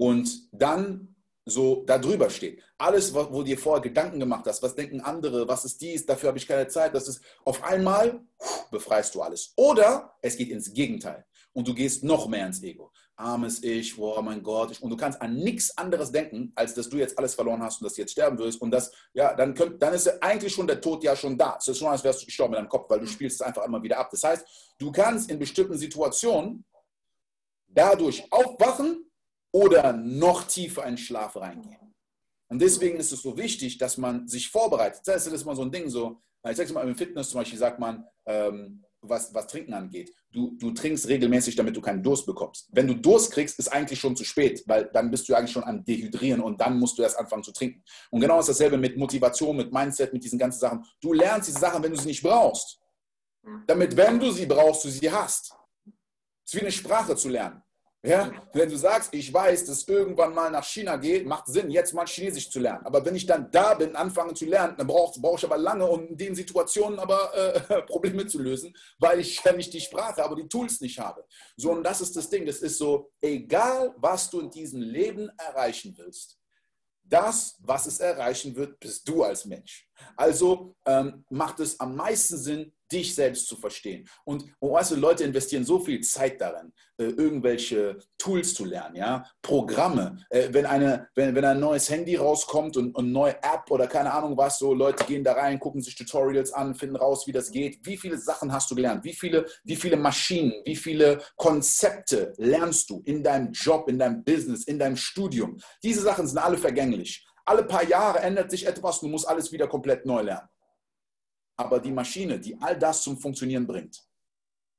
Und dann so darüber steht. Alles, wo du dir vorher Gedanken gemacht hast, was denken andere, was ist dies, dafür habe ich keine Zeit, das ist auf einmal befreist du alles. Oder es geht ins Gegenteil. und du gehst noch mehr ins Ego. Armes Ich, oh mein Gott. Ich, und du kannst an nichts anderes denken, als dass du jetzt alles verloren hast und dass du jetzt sterben wirst. Und das, ja, dann, könnt, dann ist eigentlich schon der Tod ja schon da. Es ist schon, als wärst du gestorben in deinem Kopf, weil du spielst es einfach immer wieder ab. Das heißt, du kannst in bestimmten Situationen dadurch aufwachen oder noch tiefer in Schlaf reingehen. Und deswegen ist es so wichtig, dass man sich vorbereitet. Das ist immer so ein Ding, so, ich sage mal, im Fitness zum Beispiel sagt man, ähm, was, was Trinken angeht. Du, du trinkst regelmäßig, damit du keinen Durst bekommst. Wenn du Durst kriegst, ist eigentlich schon zu spät, weil dann bist du eigentlich schon am Dehydrieren und dann musst du erst anfangen zu trinken. Und genau ist dasselbe mit Motivation, mit Mindset, mit diesen ganzen Sachen. Du lernst diese Sachen, wenn du sie nicht brauchst. Damit, wenn du sie brauchst, du sie hast. Es ist wie eine Sprache zu lernen. Ja, wenn du sagst, ich weiß, dass irgendwann mal nach China geht, macht Sinn, jetzt mal Chinesisch zu lernen. Aber wenn ich dann da bin, anfange zu lernen, dann brauche brauch ich aber lange, um in den Situationen aber äh, Probleme zu lösen, weil ich ja nicht die Sprache, aber die Tools nicht habe. So, und das ist das Ding. Das ist so, egal was du in diesem Leben erreichen willst, das, was es erreichen wird, bist du als Mensch. Also ähm, macht es am meisten Sinn, dich selbst zu verstehen. Und, und weißt du, Leute investieren so viel Zeit darin, äh, irgendwelche Tools zu lernen, ja, Programme. Äh, wenn, eine, wenn, wenn ein neues Handy rauskommt und eine neue App oder keine Ahnung was, so Leute gehen da rein, gucken sich Tutorials an, finden raus, wie das geht. Wie viele Sachen hast du gelernt? Wie viele, wie viele Maschinen, wie viele Konzepte lernst du in deinem Job, in deinem Business, in deinem Studium? Diese Sachen sind alle vergänglich. Alle paar Jahre ändert sich etwas, du musst alles wieder komplett neu lernen. Aber die Maschine, die all das zum Funktionieren bringt,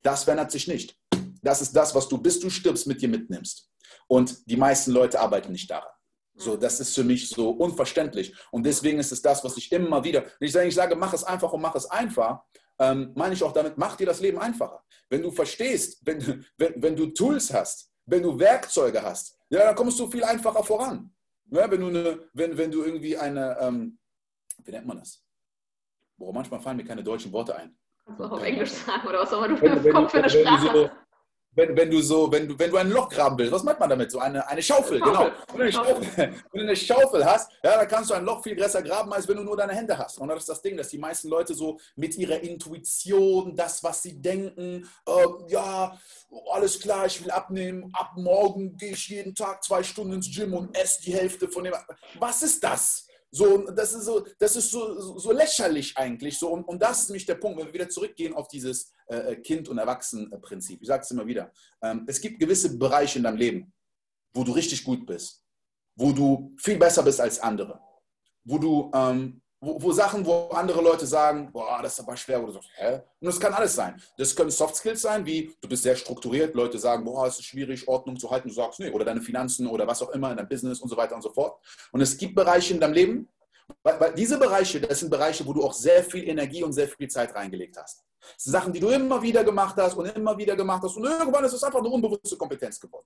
das verändert sich nicht. Das ist das, was du bis du stirbst mit dir mitnimmst. Und die meisten Leute arbeiten nicht daran. So, das ist für mich so unverständlich. Und deswegen ist es das, was ich immer wieder, wenn ich sage, ich sage mach es einfach und mach es einfach, ähm, meine ich auch damit, mach dir das Leben einfacher. Wenn du verstehst, wenn, wenn, wenn du Tools hast, wenn du Werkzeuge hast, ja, dann kommst du viel einfacher voran. Ja, wenn, du eine, wenn, wenn du irgendwie eine, ähm, wie nennt man das? Boah, manchmal fallen mir keine deutschen Worte ein. Kannst du auch auf Englisch sagen oder was auch immer du wenn, wenn, für eine Sprache so, wenn, wenn, du so, wenn du, wenn du ein Loch graben willst, was meint man damit? So eine, eine Schaufel, eine genau. Wenn du eine Schaufel, wenn du eine Schaufel hast, ja, dann kannst du ein Loch viel größer graben, als wenn du nur deine Hände hast. Und das ist das Ding, dass die meisten Leute so mit ihrer Intuition, das, was sie denken, äh, ja, alles klar, ich will abnehmen, ab morgen gehe ich jeden Tag zwei Stunden ins Gym und esse die Hälfte von dem. Was ist das? So, das ist so, das ist so, so lächerlich eigentlich. So, und, und das ist nämlich der Punkt, wenn wir wieder zurückgehen auf dieses äh, Kind- und Erwachsenen-Prinzip. Ich sage es immer wieder. Ähm, es gibt gewisse Bereiche in deinem Leben, wo du richtig gut bist, wo du viel besser bist als andere, wo du ähm, wo, wo, Sachen, wo andere Leute sagen, boah, das ist aber schwer, oder so, hä? Und das kann alles sein. Das können Soft Skills sein, wie du bist sehr strukturiert, Leute sagen, boah, es ist schwierig, Ordnung zu halten, du sagst, nee, oder deine Finanzen oder was auch immer in deinem Business und so weiter und so fort. Und es gibt Bereiche in deinem Leben, weil, weil diese Bereiche, das sind Bereiche, wo du auch sehr viel Energie und sehr viel Zeit reingelegt hast. Das sind Sachen, die du immer wieder gemacht hast und immer wieder gemacht hast und irgendwann ist es einfach eine unbewusste Kompetenz geworden.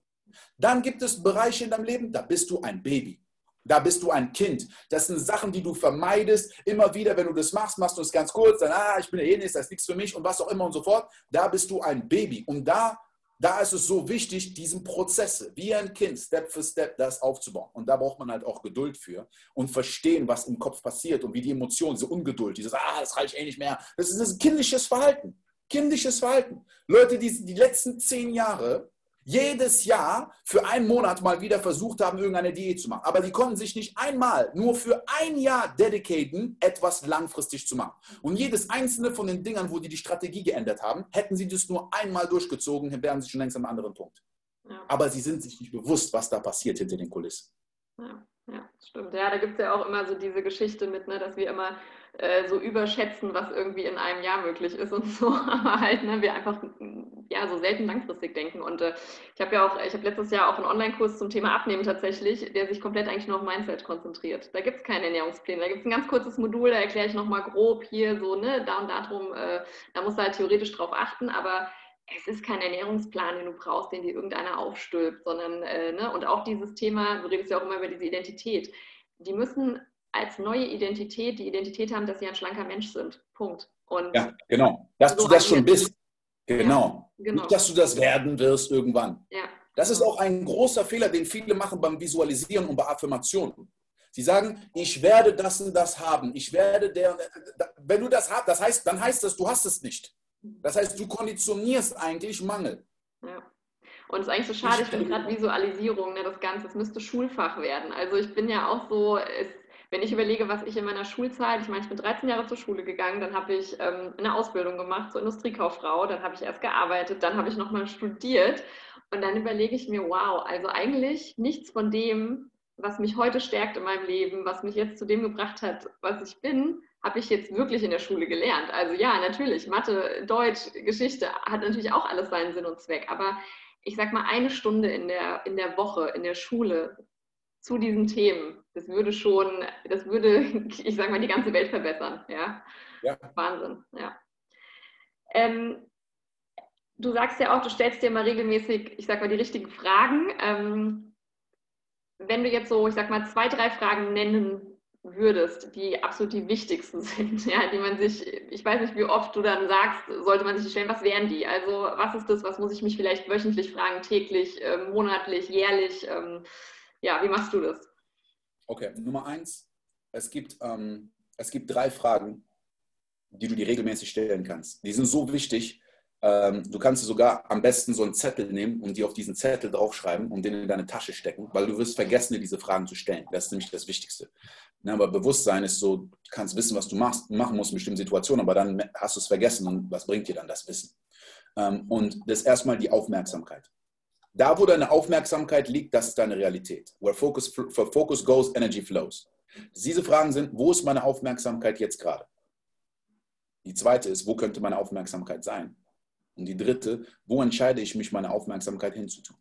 Dann gibt es Bereiche in deinem Leben, da bist du ein Baby. Da bist du ein Kind. Das sind Sachen, die du vermeidest. Immer wieder, wenn du das machst, machst du es ganz kurz, dann, ah, ich bin ja eh nichts, das ist nichts für mich und was auch immer und so fort. Da bist du ein Baby. Und da, da ist es so wichtig, diesen Prozesse, wie ein Kind, Step für Step, das aufzubauen. Und da braucht man halt auch Geduld für und verstehen, was im Kopf passiert und wie die Emotionen, diese Ungeduld, dieses, ah, das reicht eh nicht mehr. Das ist ein kindisches Verhalten. Kindisches Verhalten. Leute, die die letzten zehn Jahre jedes Jahr für einen Monat mal wieder versucht haben, irgendeine Diät zu machen. Aber die konnten sich nicht einmal nur für ein Jahr dedicaten, etwas langfristig zu machen. Und jedes einzelne von den Dingern, wo die die Strategie geändert haben, hätten sie das nur einmal durchgezogen, wären sie schon längst an einem anderen Punkt. Ja. Aber sie sind sich nicht bewusst, was da passiert hinter den Kulissen. Ja, ja stimmt. Ja, da gibt es ja auch immer so diese Geschichte mit, ne, dass wir immer äh, so überschätzen, was irgendwie in einem Jahr möglich ist und so, aber halt, ne, wir einfach ja so selten langfristig denken. Und äh, ich habe ja auch, ich habe letztes Jahr auch einen Online-Kurs zum Thema Abnehmen tatsächlich, der sich komplett eigentlich nur auf Mindset konzentriert. Da gibt es keine Ernährungspläne, da gibt es ein ganz kurzes Modul, da erkläre ich nochmal grob hier so, ne, da und darum, äh, da musst du halt theoretisch drauf achten, aber es ist kein Ernährungsplan, den du brauchst, den dir irgendeiner aufstülpt, sondern, äh, ne, und auch dieses Thema, du redest ja auch immer über diese Identität, die müssen als neue Identität die Identität haben, dass sie ein schlanker Mensch sind. Punkt. Und ja, genau. Dass so du das schon bist. Genau. Ja, genau. Nicht, dass du das werden wirst irgendwann. Ja. Das ist auch ein großer Fehler, den viele machen beim Visualisieren und bei Affirmationen. Sie sagen, ich werde das und das haben. Ich werde der. Wenn du das hast, das heißt, dann heißt das, du hast es nicht. Das heißt, du konditionierst eigentlich Mangel. Ja. Und es ist eigentlich so schade, ich finde gerade Visualisierung, ne, das Ganze, es müsste Schulfach werden. Also ich bin ja auch so, es, wenn ich überlege, was ich in meiner Schulzeit, ich meine, ich bin 13 Jahre zur Schule gegangen, dann habe ich ähm, eine Ausbildung gemacht zur Industriekauffrau, dann habe ich erst gearbeitet, dann habe ich nochmal studiert und dann überlege ich mir, wow, also eigentlich nichts von dem, was mich heute stärkt in meinem Leben, was mich jetzt zu dem gebracht hat, was ich bin, habe ich jetzt wirklich in der Schule gelernt. Also ja, natürlich, Mathe, Deutsch, Geschichte hat natürlich auch alles seinen Sinn und Zweck, aber ich sag mal, eine Stunde in der, in der Woche, in der Schule zu diesen Themen, das würde schon, das würde, ich sag mal, die ganze Welt verbessern. Ja, ja. Wahnsinn, ja. Ähm, du sagst ja auch, du stellst dir mal regelmäßig, ich sag mal, die richtigen Fragen. Ähm, wenn du jetzt so, ich sag mal, zwei, drei Fragen nennen würdest, die absolut die wichtigsten sind, ja, die man sich, ich weiß nicht, wie oft du dann sagst, sollte man sich stellen, was wären die? Also was ist das, was muss ich mich vielleicht wöchentlich fragen, täglich, äh, monatlich, jährlich? Ähm, ja, wie machst du das? Okay, Nummer eins, es gibt, ähm, es gibt drei Fragen, die du dir regelmäßig stellen kannst. Die sind so wichtig, ähm, du kannst sogar am besten so einen Zettel nehmen und die auf diesen Zettel draufschreiben und den in deine Tasche stecken, weil du wirst vergessen, dir diese Fragen zu stellen. Das ist nämlich das Wichtigste. Ja, aber Bewusstsein ist so, du kannst wissen, was du machst, machen musst in bestimmten Situationen, aber dann hast du es vergessen und was bringt dir dann das Wissen? Ähm, und das ist erstmal die Aufmerksamkeit. Da, wo deine Aufmerksamkeit liegt, das ist deine Realität. Where focus, for focus goes, energy flows. Diese Fragen sind, wo ist meine Aufmerksamkeit jetzt gerade? Die zweite ist, wo könnte meine Aufmerksamkeit sein? Und die dritte, wo entscheide ich mich, meine Aufmerksamkeit hinzutun?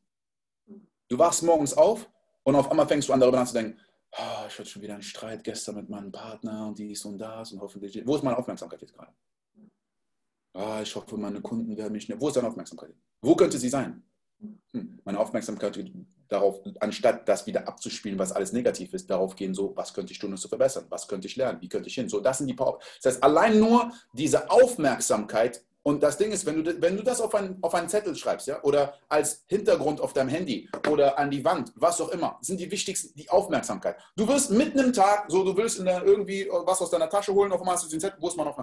Du wachst morgens auf und auf einmal fängst du an, darüber nachzudenken, oh, ich hatte schon wieder einen Streit gestern mit meinem Partner und dies und das und hoffentlich. Wo ist meine Aufmerksamkeit jetzt gerade? Oh, ich hoffe, meine Kunden werden mich. Wo ist deine Aufmerksamkeit? Wo könnte sie sein? Hm, meine Aufmerksamkeit darauf, anstatt das wieder abzuspielen, was alles negativ ist, darauf gehen, so, was könnte ich tun, um zu verbessern? Was könnte ich lernen? Wie könnte ich hin? So, das sind die Power. Das heißt, allein nur diese Aufmerksamkeit und das Ding ist, wenn du, wenn du das auf, ein, auf einen Zettel schreibst, ja, oder als Hintergrund auf deinem Handy oder an die Wand, was auch immer, sind die wichtigsten, die Aufmerksamkeit. Du wirst mitten im Tag, so du willst in der, irgendwie was aus deiner Tasche holen, auf einmal hast du den Zettel, wo ist man auf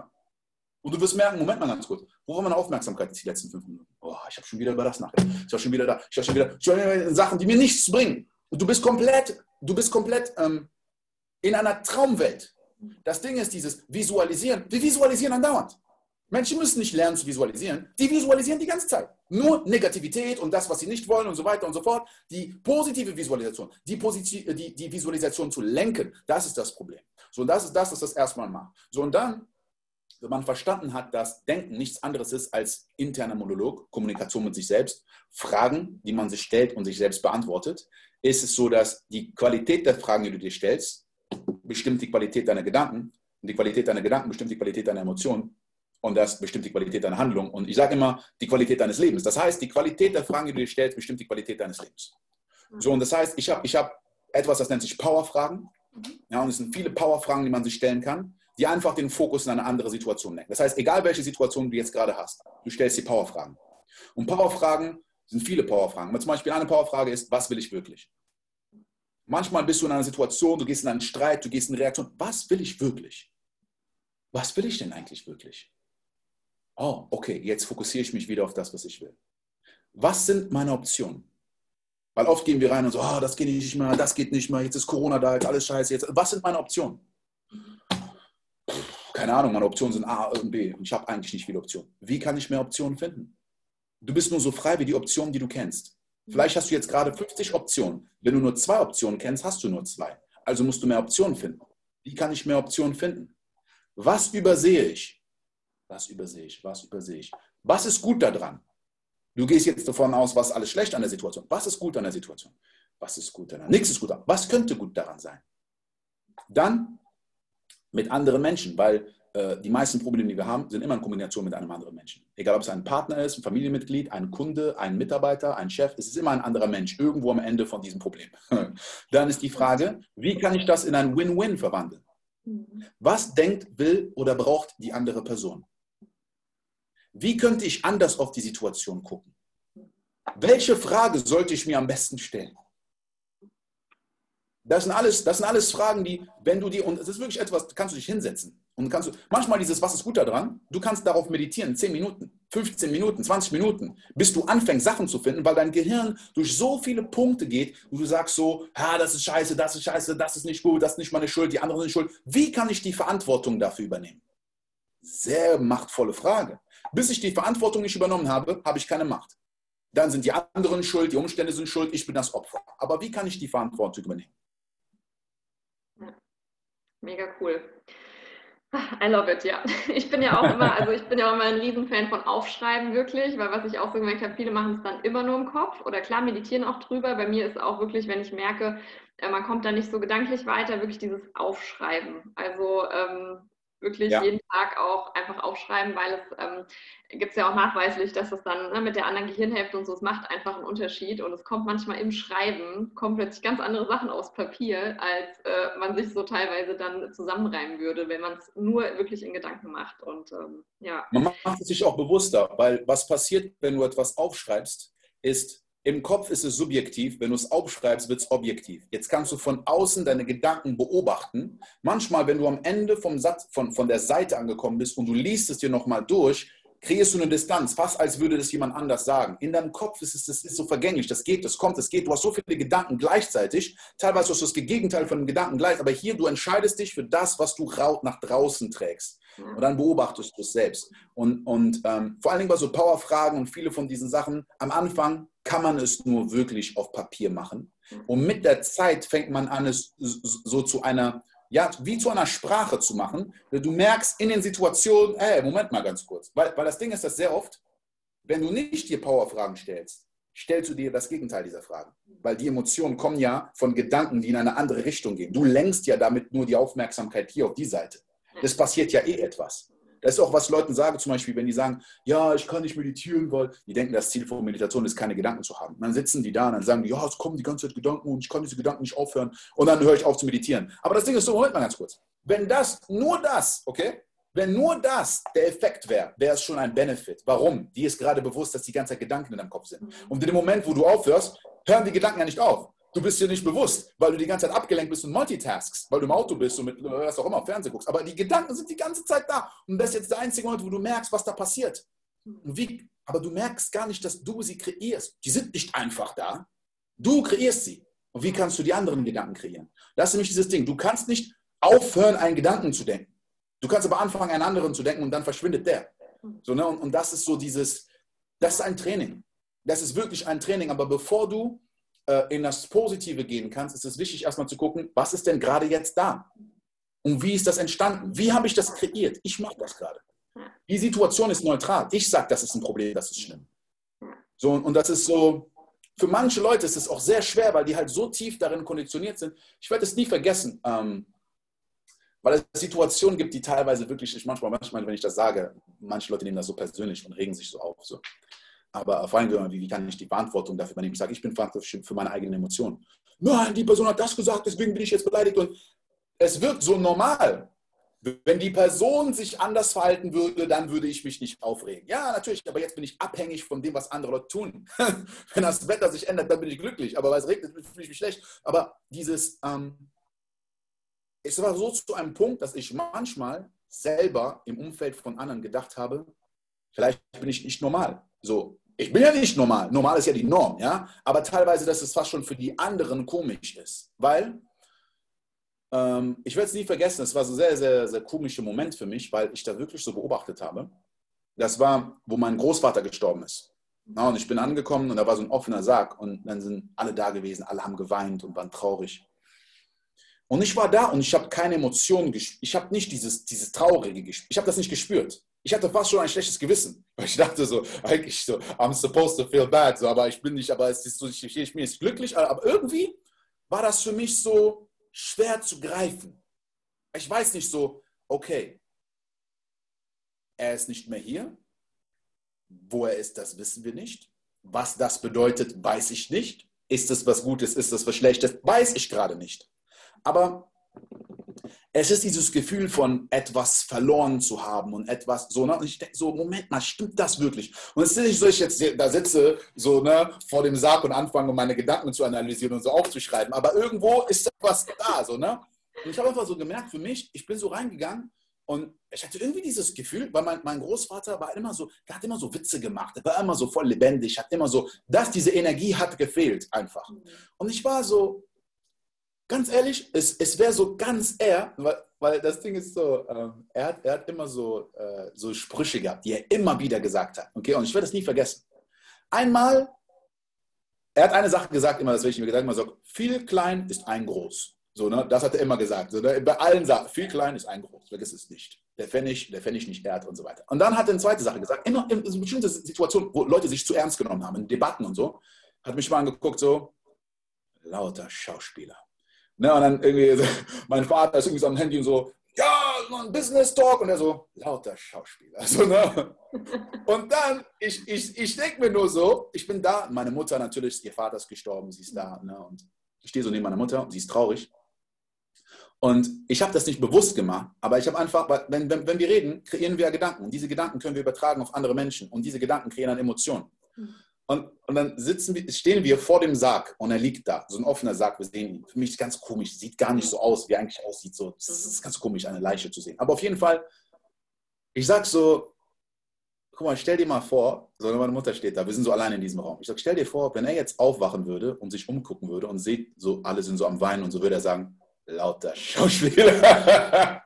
Und du wirst merken, Moment mal ganz kurz, wo war meine Aufmerksamkeit die letzten fünf Minuten? Oh, ich habe schon wieder über das nachgedacht. Ich habe schon wieder da, ich habe schon wieder, schon Sachen, die mir nichts bringen. Und du bist komplett, du bist komplett ähm, in einer Traumwelt. Das Ding ist dieses Visualisieren. Wir visualisieren andauernd. Menschen müssen nicht lernen zu visualisieren. Die visualisieren die ganze Zeit. Nur Negativität und das, was sie nicht wollen und so weiter und so fort. Die positive Visualisation, die, Positiv die, die Visualisation zu lenken, das ist das Problem. So, und das ist das, was das erstmal macht. So, und dann, wenn man verstanden hat, dass Denken nichts anderes ist als interner Monolog, Kommunikation mit sich selbst, Fragen, die man sich stellt und sich selbst beantwortet, ist es so, dass die Qualität der Fragen, die du dir stellst, bestimmt die Qualität deiner Gedanken und die Qualität deiner Gedanken bestimmt die Qualität deiner Emotionen und das bestimmt die Qualität deiner Handlung. Und ich sage immer, die Qualität deines Lebens. Das heißt, die Qualität der Fragen, die du dir stellst, bestimmt die Qualität deines Lebens. So, und das heißt, ich habe ich hab etwas, das nennt sich Powerfragen. Ja, und es sind viele Powerfragen, die man sich stellen kann, die einfach den Fokus in eine andere Situation lenken. Das heißt, egal welche Situation du jetzt gerade hast, du stellst dir Powerfragen. Und Powerfragen sind viele Powerfragen. Aber zum Beispiel eine Powerfrage ist, was will ich wirklich? Manchmal bist du in einer Situation, du gehst in einen Streit, du gehst in eine Reaktion. Was will ich wirklich? Was will ich denn eigentlich wirklich? oh, okay, jetzt fokussiere ich mich wieder auf das, was ich will. Was sind meine Optionen? Weil oft gehen wir rein und so, oh, das geht nicht mehr, das geht nicht mehr, jetzt ist Corona da, jetzt alles scheiße. Jetzt. Was sind meine Optionen? Keine Ahnung, meine Optionen sind A und B und ich habe eigentlich nicht viele Optionen. Wie kann ich mehr Optionen finden? Du bist nur so frei wie die Optionen, die du kennst. Vielleicht hast du jetzt gerade 50 Optionen. Wenn du nur zwei Optionen kennst, hast du nur zwei. Also musst du mehr Optionen finden. Wie kann ich mehr Optionen finden? Was übersehe ich? Was übersehe ich? Was übersehe ich? Was ist gut daran? Du gehst jetzt davon aus, was alles schlecht an der Situation. Was ist gut an der Situation? Was ist gut daran? Nichts ist gut daran. Was könnte gut daran sein? Dann mit anderen Menschen, weil äh, die meisten Probleme, die wir haben, sind immer in Kombination mit einem anderen Menschen. Egal, ob es ein Partner ist, ein Familienmitglied, ein Kunde, ein Mitarbeiter, ein Chef, es ist immer ein anderer Mensch irgendwo am Ende von diesem Problem. Dann ist die Frage, wie kann ich das in ein Win-Win verwandeln? Mhm. Was denkt, will oder braucht die andere Person? Wie könnte ich anders auf die Situation gucken? Welche Frage sollte ich mir am besten stellen? Das sind alles, das sind alles Fragen, die, wenn du dir, und es ist wirklich etwas, kannst du dich hinsetzen und kannst du, manchmal dieses, was ist gut daran? Du kannst darauf meditieren, 10 Minuten, 15 Minuten, 20 Minuten, bis du anfängst, Sachen zu finden, weil dein Gehirn durch so viele Punkte geht, wo du sagst so, ha, das ist scheiße, das ist scheiße, das ist nicht gut, das ist nicht meine Schuld, die anderen sind schuld. Wie kann ich die Verantwortung dafür übernehmen? Sehr machtvolle Frage. Bis ich die Verantwortung nicht übernommen habe, habe ich keine Macht. Dann sind die anderen schuld, die Umstände sind schuld, ich bin das Opfer. Aber wie kann ich die Verantwortung übernehmen? Mega cool. I love it, ja. Ich bin ja auch immer, also ich bin ja auch immer ein Riesenfan von Aufschreiben wirklich, weil was ich auch so gemerkt habe, viele machen es dann immer nur im Kopf oder klar meditieren auch drüber. Bei mir ist auch wirklich, wenn ich merke, äh, man kommt da nicht so gedanklich weiter, wirklich dieses Aufschreiben. Also ähm, wirklich ja. jeden Tag auch einfach aufschreiben, weil es ähm, gibt es ja auch nachweislich, dass es dann ne, mit der anderen Gehirnhälfte und so, es macht einfach einen Unterschied und es kommt manchmal im Schreiben, kommen plötzlich ganz andere Sachen aus Papier, als äh, man sich so teilweise dann zusammenreimen würde, wenn man es nur wirklich in Gedanken macht und ähm, ja. Man macht es sich auch bewusster, weil was passiert, wenn du etwas aufschreibst, ist, im Kopf ist es subjektiv, wenn du es aufschreibst, wird es objektiv. Jetzt kannst du von außen deine Gedanken beobachten. Manchmal, wenn du am Ende vom Satz, von, von der Seite angekommen bist und du liest es dir nochmal durch, kreierst du eine Distanz, fast als würde das jemand anders sagen. In deinem Kopf ist es das ist so vergänglich, das geht, das kommt, das geht. Du hast so viele Gedanken gleichzeitig. Teilweise hast du das Gegenteil von dem Gedanken gleich, aber hier, du entscheidest dich für das, was du nach draußen trägst. Und dann beobachtest du es selbst. Und, und ähm, vor allen Dingen bei so Powerfragen und viele von diesen Sachen, am Anfang kann man es nur wirklich auf Papier machen. Und mit der Zeit fängt man an, es so zu einer, ja, wie zu einer Sprache zu machen. Du merkst in den Situationen, hey, Moment mal ganz kurz. Weil, weil das Ding ist, dass sehr oft, wenn du nicht dir Powerfragen stellst, stellst du dir das Gegenteil dieser Fragen. Weil die Emotionen kommen ja von Gedanken, die in eine andere Richtung gehen. Du lenkst ja damit nur die Aufmerksamkeit hier auf die Seite. Das passiert ja eh etwas. Das ist auch, was Leuten sage, zum Beispiel, wenn die sagen, ja, ich kann nicht meditieren, weil die denken, das Ziel von Meditation ist, keine Gedanken zu haben. Und dann sitzen die da und dann sagen die, ja, es kommen die ganze Zeit Gedanken und ich kann diese Gedanken nicht aufhören. Und dann höre ich auf zu meditieren. Aber das Ding ist so, Moment mal ganz kurz. Wenn das, nur das, okay, wenn nur das der Effekt wäre, wäre es schon ein Benefit. Warum? Die ist gerade bewusst, dass die ganze Zeit Gedanken in deinem Kopf sind. Und in dem Moment, wo du aufhörst, hören die Gedanken ja nicht auf. Du bist dir nicht bewusst, weil du die ganze Zeit abgelenkt bist und multitaskst, weil du im Auto bist und mit was auch immer Fernsehen guckst. Aber die Gedanken sind die ganze Zeit da. Und das ist jetzt der einzige Moment, wo du merkst, was da passiert. Wie, aber du merkst gar nicht, dass du sie kreierst. Die sind nicht einfach da. Du kreierst sie. Und wie kannst du die anderen Gedanken kreieren? Das ist nämlich dieses Ding. Du kannst nicht aufhören, einen Gedanken zu denken. Du kannst aber anfangen, einen anderen zu denken und dann verschwindet der. So, ne? und, und das ist so dieses, das ist ein Training. Das ist wirklich ein Training. Aber bevor du äh, in das Positive gehen kannst, ist es wichtig, erstmal zu gucken, was ist denn gerade jetzt da? Und wie ist das entstanden? Wie habe ich das kreiert? Ich mache das gerade. Die Situation ist neutral. Ich sage, das ist ein Problem, das ist schlimm. So, und das ist so, für manche Leute ist es auch sehr schwer, weil die halt so tief darin konditioniert sind. Ich werde es nie vergessen, ähm, weil es Situationen gibt, die teilweise wirklich, ich manchmal, manchmal, wenn ich das sage, manche Leute nehmen das so persönlich und regen sich so auf. So. Aber vor allem, wie, kann ich die Verantwortung dafür übernehmen? Ich sage, ich bin verantwortlich für meine eigenen Emotionen. Nein, die Person hat das gesagt, deswegen bin ich jetzt beleidigt. Und es wird so normal. Wenn die Person sich anders verhalten würde, dann würde ich mich nicht aufregen. Ja, natürlich, aber jetzt bin ich abhängig von dem, was andere Leute tun. Wenn das Wetter sich ändert, dann bin ich glücklich. Aber weil es regnet, fühle ich mich schlecht. Aber dieses, ähm, es war so zu einem Punkt, dass ich manchmal selber im Umfeld von anderen gedacht habe, vielleicht bin ich nicht normal. So, ich bin ja nicht normal. Normal ist ja die Norm, ja. Aber teilweise, dass es fast schon für die anderen komisch ist. Weil, ähm, ich werde es nie vergessen, es war so ein sehr, sehr, sehr komischer Moment für mich, weil ich da wirklich so beobachtet habe. Das war, wo mein Großvater gestorben ist. Ja, und ich bin angekommen und da war so ein offener Sarg und dann sind alle da gewesen, alle haben geweint und waren traurig. Und ich war da und ich habe keine Emotionen gespürt. Ich habe nicht dieses, dieses Traurige gespürt. Ich habe das nicht gespürt ich hatte fast schon ein schlechtes Gewissen. Ich dachte so, eigentlich so, I'm supposed to feel bad, so, aber ich bin nicht, aber es ist so, ich, ich bin jetzt glücklich, aber irgendwie war das für mich so schwer zu greifen. Ich weiß nicht so, okay, er ist nicht mehr hier. Wo er ist, das wissen wir nicht. Was das bedeutet, weiß ich nicht. Ist es was Gutes, ist es was Schlechtes, weiß ich gerade nicht. Aber es ist dieses Gefühl von etwas verloren zu haben und etwas so, ne? Und ich denke so, Moment mal, stimmt das wirklich? Und es ist nicht so, ich jetzt da sitze, so, ne, vor dem Sarg und anfange, meine Gedanken zu analysieren und so aufzuschreiben. Aber irgendwo ist etwas da, so, ne? Und ich habe einfach so gemerkt, für mich, ich bin so reingegangen und ich hatte irgendwie dieses Gefühl, weil mein, mein Großvater war immer so, der hat immer so Witze gemacht, der war immer so voll lebendig, hat immer so, dass diese Energie hat gefehlt einfach. Mhm. Und ich war so, ganz ehrlich, es, es wäre so ganz er, weil, weil das Ding ist so, ähm, er, hat, er hat immer so, äh, so Sprüche gehabt, die er immer wieder gesagt hat. Okay, und ich werde das nie vergessen. Einmal, er hat eine Sache gesagt, immer, das will ich mir gesagt, immer so, viel klein ist ein groß. So, ne? Das hat er immer gesagt. So, ne? Bei allen Sachen, viel klein ist ein groß, vergiss es nicht. Der Pfennig, der Pfennig nicht ehrt und so weiter. Und dann hat er eine zweite Sache gesagt, immer in bestimmten Situationen, wo Leute sich zu ernst genommen haben, in Debatten und so, hat mich mal angeguckt, so, lauter Schauspieler. Ne, und dann irgendwie, mein Vater ist irgendwie so am Handy und so, ja, ein Business Talk. Und er so, lauter Schauspieler. Also, ne? Und dann, ich, ich, ich denke mir nur so, ich bin da, meine Mutter natürlich, ihr Vater ist gestorben, sie ist da. Ne? Und ich stehe so neben meiner Mutter und sie ist traurig. Und ich habe das nicht bewusst gemacht, aber ich habe einfach, wenn, wenn, wenn wir reden, kreieren wir Gedanken. Und diese Gedanken können wir übertragen auf andere Menschen. Und diese Gedanken kreieren dann Emotionen. Mhm. Und, und dann sitzen wir, stehen wir vor dem Sarg und er liegt da, so ein offener Sarg, wir sehen ihn. Für mich ist ganz komisch, sieht gar nicht so aus, wie er eigentlich aussieht. So, es ist ganz komisch, eine Leiche zu sehen. Aber auf jeden Fall, ich sag so, guck mal, stell dir mal vor, so meine Mutter steht da, wir sind so allein in diesem Raum. Ich sag, stell dir vor, wenn er jetzt aufwachen würde und sich umgucken würde und sieht, so alle sind so am Weinen und so würde er sagen, lauter Schauspieler.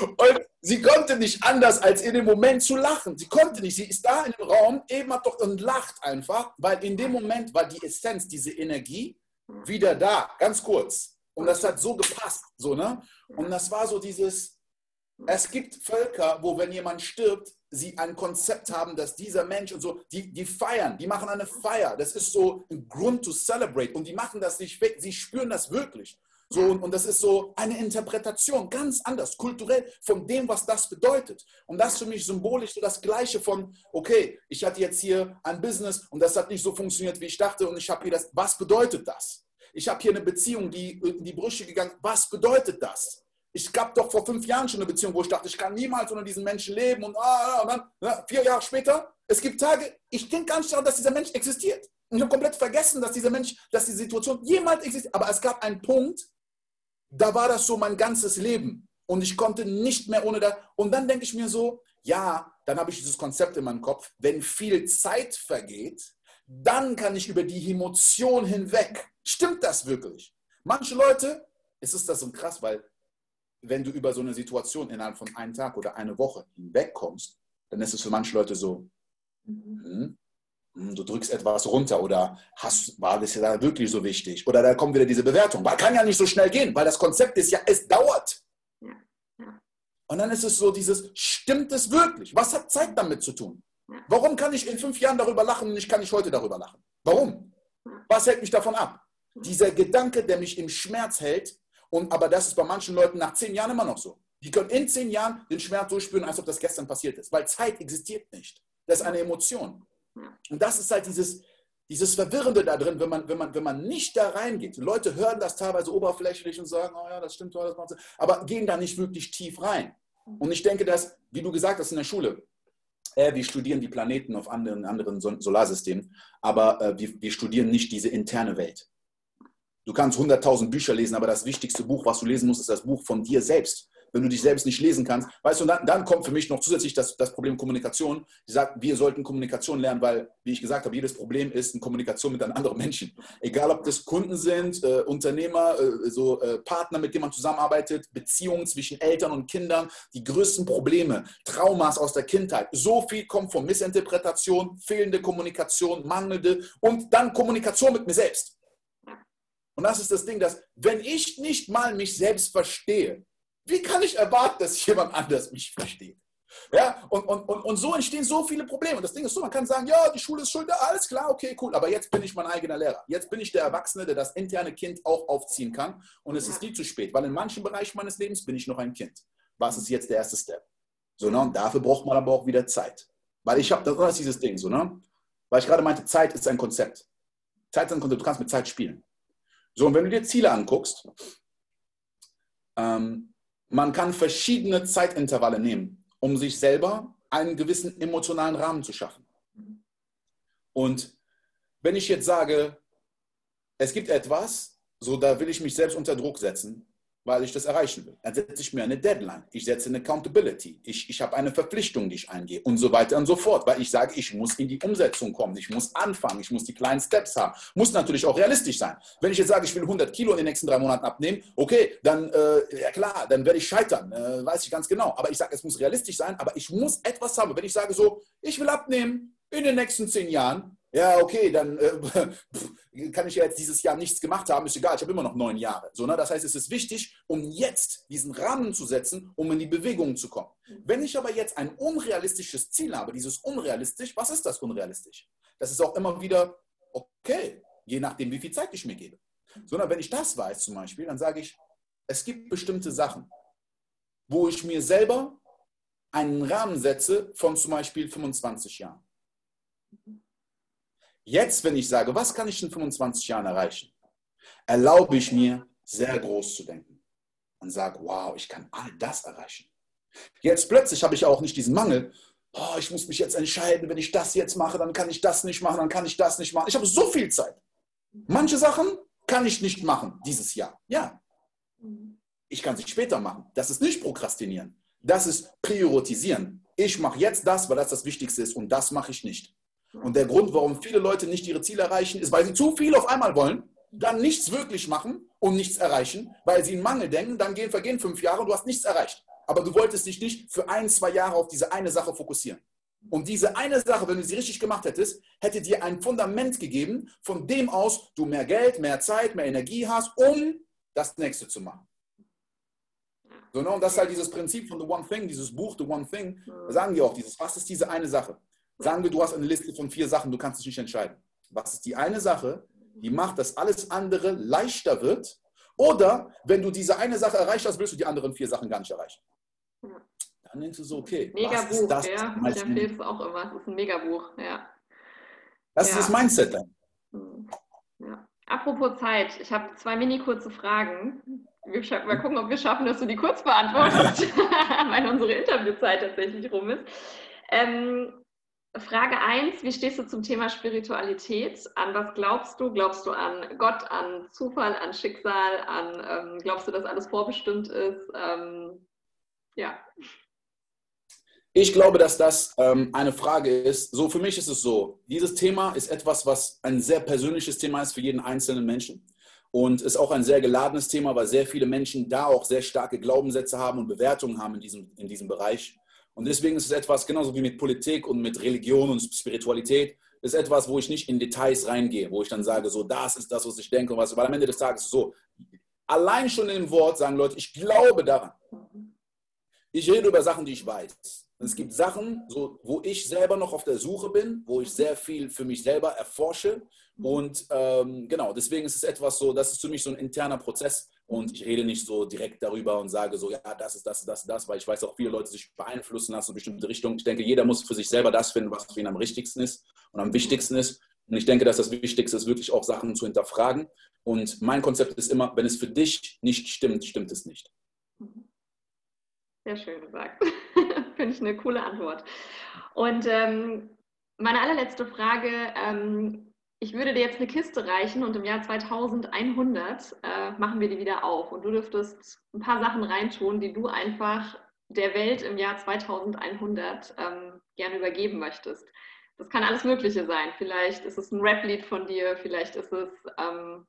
und sie konnte nicht anders, als in dem Moment zu lachen. Sie konnte nicht. Sie ist da in dem Raum, eben hat doch und lacht einfach, weil in dem Moment war die Essenz, diese Energie wieder da, ganz kurz. Und das hat so gepasst, so, ne? Und das war so dieses, es gibt Völker, wo wenn jemand stirbt, sie ein Konzept haben, dass dieser Mensch und so, die, die feiern, die machen eine Feier. Das ist so ein Grund to celebrate. Und die machen das nicht weg, sie spüren das wirklich. So, und, und das ist so eine Interpretation, ganz anders, kulturell, von dem, was das bedeutet. Und das für mich symbolisch so das Gleiche von, okay, ich hatte jetzt hier ein Business und das hat nicht so funktioniert, wie ich dachte, und ich habe hier das, was bedeutet das? Ich habe hier eine Beziehung, die in die Brüche gegangen, was bedeutet das? Ich gab doch vor fünf Jahren schon eine Beziehung, wo ich dachte, ich kann niemals unter diesen Menschen leben und, ah, und dann ja, vier Jahre später, es gibt Tage, ich denke gar nicht daran, dass dieser Mensch existiert. Ich habe komplett vergessen, dass dieser Mensch, dass die Situation jemals existiert. Aber es gab einen Punkt, da war das so mein ganzes Leben. Und ich konnte nicht mehr ohne das. Und dann denke ich mir so, ja, dann habe ich dieses Konzept in meinem Kopf, wenn viel Zeit vergeht, dann kann ich über die Emotion hinweg. Stimmt das wirklich? Manche Leute, es ist das so krass, weil wenn du über so eine Situation innerhalb von einem Tag oder eine Woche hinwegkommst, dann ist es für manche Leute so, mhm. Hm, du drückst etwas runter oder hast, war das ja wirklich so wichtig? Oder da kommt wieder diese Bewertung. Weil kann ja nicht so schnell gehen, weil das Konzept ist ja, es dauert. Ja, ja. Und dann ist es so dieses, stimmt es wirklich? Was hat Zeit damit zu tun? Warum kann ich in fünf Jahren darüber lachen und ich kann nicht heute darüber lachen? Warum? Was hält mich davon ab? Dieser Gedanke, der mich im Schmerz hält, und aber das ist bei manchen Leuten nach zehn Jahren immer noch so. Die können in zehn Jahren den Schmerz so spüren, als ob das gestern passiert ist, weil Zeit existiert nicht. Das ist eine Emotion. Und das ist halt dieses, dieses Verwirrende da drin, wenn man, wenn, man, wenn man nicht da reingeht. Leute hören das teilweise oberflächlich und sagen, oh ja, das stimmt, das macht Sinn, aber gehen da nicht wirklich tief rein. Und ich denke, dass, wie du gesagt hast in der Schule, äh, wir studieren die Planeten auf anderen, anderen Solarsystemen, aber äh, wir, wir studieren nicht diese interne Welt. Du kannst 100.000 Bücher lesen, aber das wichtigste Buch, was du lesen musst, ist das Buch von dir selbst wenn du dich selbst nicht lesen kannst. Weißt du, dann, dann kommt für mich noch zusätzlich das, das Problem Kommunikation. Ich sage, wir sollten Kommunikation lernen, weil, wie ich gesagt habe, jedes Problem ist eine Kommunikation mit einem anderen Menschen. Egal, ob das Kunden sind, äh, Unternehmer, äh, so äh, Partner, mit denen man zusammenarbeitet, Beziehungen zwischen Eltern und Kindern, die größten Probleme, Traumas aus der Kindheit. So viel kommt von Missinterpretation, fehlende Kommunikation, mangelnde und dann Kommunikation mit mir selbst. Und das ist das Ding, dass wenn ich nicht mal mich selbst verstehe, wie kann ich erwarten, dass jemand anders mich versteht? Ja, und, und, und, und so entstehen so viele Probleme. Und das Ding ist so, man kann sagen, ja, die Schule ist schuld, alles klar, okay, cool. Aber jetzt bin ich mein eigener Lehrer. Jetzt bin ich der Erwachsene, der das interne Kind auch aufziehen kann. Und es ist nie zu spät, weil in manchen Bereichen meines Lebens bin ich noch ein Kind. Was ist jetzt der erste Step? So, ne? Und dafür braucht man aber auch wieder Zeit. Weil ich habe, das ist dieses Ding, so, ne? Weil ich gerade meinte, Zeit ist ein Konzept. Zeit ist ein Konzept, du kannst mit Zeit spielen. So, und wenn du dir Ziele anguckst, ähm, man kann verschiedene Zeitintervalle nehmen, um sich selber einen gewissen emotionalen Rahmen zu schaffen. Und wenn ich jetzt sage, es gibt etwas, so da will ich mich selbst unter Druck setzen, weil ich das erreichen will. Dann setze ich mir eine Deadline. Ich setze eine Accountability. Ich, ich habe eine Verpflichtung, die ich eingehe und so weiter und so fort, weil ich sage, ich muss in die Umsetzung kommen. Ich muss anfangen. Ich muss die kleinen Steps haben. Muss natürlich auch realistisch sein. Wenn ich jetzt sage, ich will 100 Kilo in den nächsten drei Monaten abnehmen, okay, dann, äh, ja klar, dann werde ich scheitern. Äh, weiß ich ganz genau. Aber ich sage, es muss realistisch sein, aber ich muss etwas haben. Wenn ich sage so, ich will abnehmen in den nächsten zehn Jahren, ja, okay, dann äh, kann ich ja jetzt dieses Jahr nichts gemacht haben, ist egal, ich habe immer noch neun Jahre. So, ne? Das heißt, es ist wichtig, um jetzt diesen Rahmen zu setzen, um in die Bewegung zu kommen. Wenn ich aber jetzt ein unrealistisches Ziel habe, dieses unrealistisch, was ist das unrealistisch? Das ist auch immer wieder okay, je nachdem, wie viel Zeit ich mir gebe. Sondern wenn ich das weiß zum Beispiel, dann sage ich, es gibt bestimmte Sachen, wo ich mir selber einen Rahmen setze von zum Beispiel 25 Jahren. Jetzt, wenn ich sage, was kann ich in 25 Jahren erreichen, erlaube ich mir, sehr groß zu denken und sage, wow, ich kann all das erreichen. Jetzt plötzlich habe ich auch nicht diesen Mangel, oh, ich muss mich jetzt entscheiden, wenn ich das jetzt mache, dann kann ich das nicht machen, dann kann ich das nicht machen. Ich habe so viel Zeit. Manche Sachen kann ich nicht machen dieses Jahr. Ja. Ich kann sie später machen. Das ist nicht prokrastinieren. Das ist priorisieren. Ich mache jetzt das, weil das das Wichtigste ist und das mache ich nicht. Und der Grund, warum viele Leute nicht ihre Ziele erreichen, ist, weil sie zu viel auf einmal wollen, dann nichts wirklich machen und nichts erreichen, weil sie in Mangel denken, dann gehen, vergehen fünf Jahre und du hast nichts erreicht. Aber du wolltest dich nicht für ein, zwei Jahre auf diese eine Sache fokussieren. Und diese eine Sache, wenn du sie richtig gemacht hättest, hätte dir ein Fundament gegeben, von dem aus du mehr Geld, mehr Zeit, mehr Energie hast, um das nächste zu machen. So, ne? Und das ist halt dieses Prinzip von The One Thing, dieses Buch The One Thing, da sagen die auch dieses, was ist diese eine Sache? Sagen wir, du hast eine Liste von vier Sachen, du kannst dich nicht entscheiden. Was ist die eine Sache, die macht, dass alles andere leichter wird? Oder wenn du diese eine Sache erreicht hast, willst du die anderen vier Sachen gar nicht erreichen. Dann denkst du so, okay. Megabuch, das, ja. Ich empfehle es auch immer. Das ist ein Megabuch, ja. Das ja. ist das Mindset dann. Hm. Ja. Apropos Zeit, ich habe zwei mini kurze Fragen. Wir mal gucken, ob wir schaffen, dass du die kurz beantwortest, weil unsere Interviewzeit tatsächlich rum ist. Ähm, Frage 1, wie stehst du zum Thema Spiritualität? An was glaubst du? Glaubst du an Gott, an Zufall, an Schicksal, an ähm, glaubst du, dass alles vorbestimmt ist? Ähm, ja. Ich glaube, dass das ähm, eine Frage ist. So, für mich ist es so, dieses Thema ist etwas, was ein sehr persönliches Thema ist für jeden einzelnen Menschen. Und ist auch ein sehr geladenes Thema, weil sehr viele Menschen da auch sehr starke Glaubenssätze haben und Bewertungen haben in diesem, in diesem Bereich. Und deswegen ist es etwas, genauso wie mit Politik und mit Religion und Spiritualität, ist etwas, wo ich nicht in Details reingehe, wo ich dann sage, so, das ist das, was ich denke und was, weil am Ende des Tages ist so, allein schon dem Wort sagen Leute, ich glaube daran. Ich rede über Sachen, die ich weiß. Es gibt Sachen, so, wo ich selber noch auf der Suche bin, wo ich sehr viel für mich selber erforsche. Und ähm, genau, deswegen ist es etwas so, das ist für mich so ein interner Prozess. Und ich rede nicht so direkt darüber und sage so, ja, das ist das, das, das, weil ich weiß auch, viele Leute sich beeinflussen lassen in bestimmte Richtungen. Ich denke, jeder muss für sich selber das finden, was für ihn am richtigsten ist und am wichtigsten ist. Und ich denke, dass das Wichtigste ist, wirklich auch Sachen zu hinterfragen. Und mein Konzept ist immer, wenn es für dich nicht stimmt, stimmt es nicht. Sehr schön gesagt. Finde ich eine coole Antwort. Und ähm, meine allerletzte Frage. Ähm, ich würde dir jetzt eine Kiste reichen und im Jahr 2100 äh, machen wir die wieder auf. Und du dürftest ein paar Sachen reintun, die du einfach der Welt im Jahr 2100 ähm, gerne übergeben möchtest. Das kann alles Mögliche sein. Vielleicht ist es ein Rap-Lied von dir, vielleicht ist es ähm,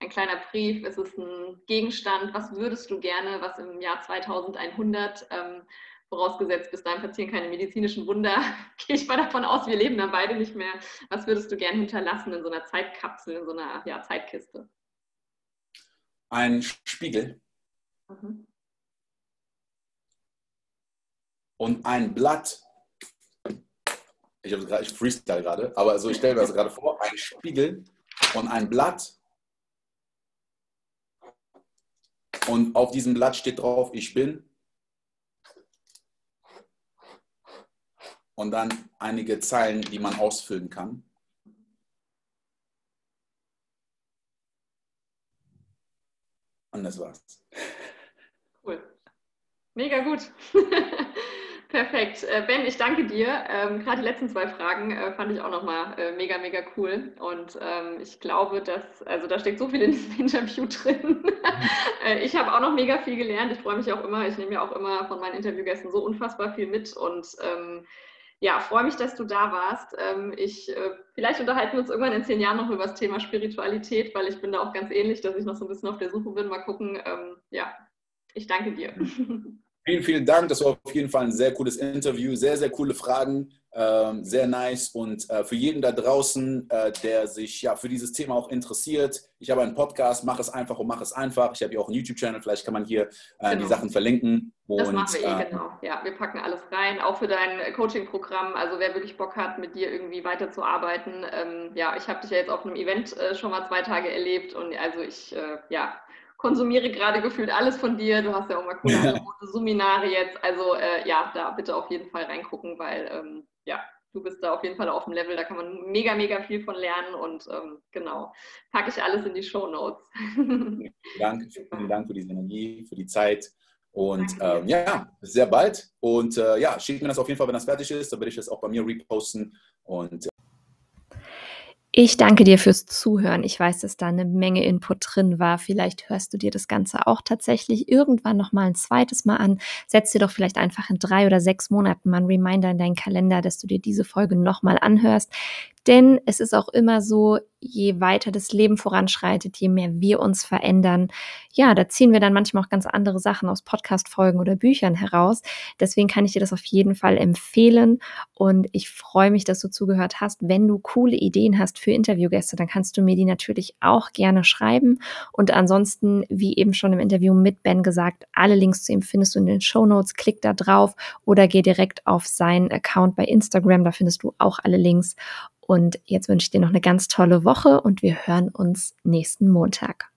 ein kleiner Brief, ist es ein Gegenstand. Was würdest du gerne, was im Jahr 2100 ähm, vorausgesetzt, bis dahin passieren keine medizinischen Wunder, gehe ich mal davon aus, wir leben dann beide nicht mehr. Was würdest du gerne hinterlassen in so einer Zeitkapsel, in so einer ja, Zeitkiste? Ein Spiegel. Mhm. Und ein Blatt. Ich, grad, ich freestyle gerade, aber also ich stelle mir das gerade vor, ein Spiegel und ein Blatt. Und auf diesem Blatt steht drauf, ich bin und dann einige Zeilen, die man ausfüllen kann. Und das war's. Cool. Mega gut. Perfekt. Äh, ben, ich danke dir. Ähm, Gerade die letzten zwei Fragen äh, fand ich auch nochmal äh, mega, mega cool. Und ähm, ich glaube, dass, also da steckt so viel in diesem Interview drin. äh, ich habe auch noch mega viel gelernt. Ich freue mich auch immer, ich nehme ja auch immer von meinen Interviewgästen so unfassbar viel mit und ähm, ja, freue mich, dass du da warst. Ähm, ich, äh, vielleicht unterhalten wir uns irgendwann in zehn Jahren noch über das Thema Spiritualität, weil ich bin da auch ganz ähnlich, dass ich noch so ein bisschen auf der Suche bin. Mal gucken. Ähm, ja, ich danke dir. Vielen, vielen Dank. Das war auf jeden Fall ein sehr cooles Interview. Sehr, sehr coole Fragen. Ähm, sehr nice. Und äh, für jeden da draußen, äh, der sich ja für dieses Thema auch interessiert, ich habe einen Podcast, mach es einfach und mach es einfach. Ich habe ja auch einen YouTube-Channel, vielleicht kann man hier äh, genau. die Sachen verlinken. Und, das machen wir eh, äh, genau. Ja, wir packen alles rein, auch für dein Coaching-Programm. Also wer wirklich Bock hat, mit dir irgendwie weiterzuarbeiten. Ähm, ja, ich habe dich ja jetzt auf einem Event äh, schon mal zwei Tage erlebt und also ich, äh, ja, konsumiere gerade gefühlt alles von dir. Du hast ja auch mal coole Angebote, Seminare jetzt. Also äh, ja, da bitte auf jeden Fall reingucken, weil ähm, ja, du bist da auf jeden Fall auf dem Level, da kann man mega, mega viel von lernen und ähm, genau, packe ich alles in die Show Notes. Danke, vielen Dank für diese Energie, für die Zeit. Und ähm, ja, sehr bald. Und äh, ja, schickt mir das auf jeden Fall, wenn das fertig ist. Dann werde ich das auch bei mir reposten. Und ich danke dir fürs Zuhören. Ich weiß, dass da eine Menge Input drin war. Vielleicht hörst du dir das Ganze auch tatsächlich irgendwann noch mal ein zweites Mal an. Setz dir doch vielleicht einfach in drei oder sechs Monaten mal einen Reminder in deinen Kalender, dass du dir diese Folge noch mal anhörst. Denn es ist auch immer so, je weiter das Leben voranschreitet, je mehr wir uns verändern, ja, da ziehen wir dann manchmal auch ganz andere Sachen aus Podcast-Folgen oder Büchern heraus. Deswegen kann ich dir das auf jeden Fall empfehlen und ich freue mich, dass du zugehört hast. Wenn du coole Ideen hast für Interviewgäste, dann kannst du mir die natürlich auch gerne schreiben und ansonsten, wie eben schon im Interview mit Ben gesagt, alle Links zu ihm findest du in den Show Notes. Klick da drauf oder geh direkt auf seinen Account bei Instagram, da findest du auch alle Links und jetzt wünsche ich dir noch eine ganz tolle Woche und wir hören uns nächsten Montag.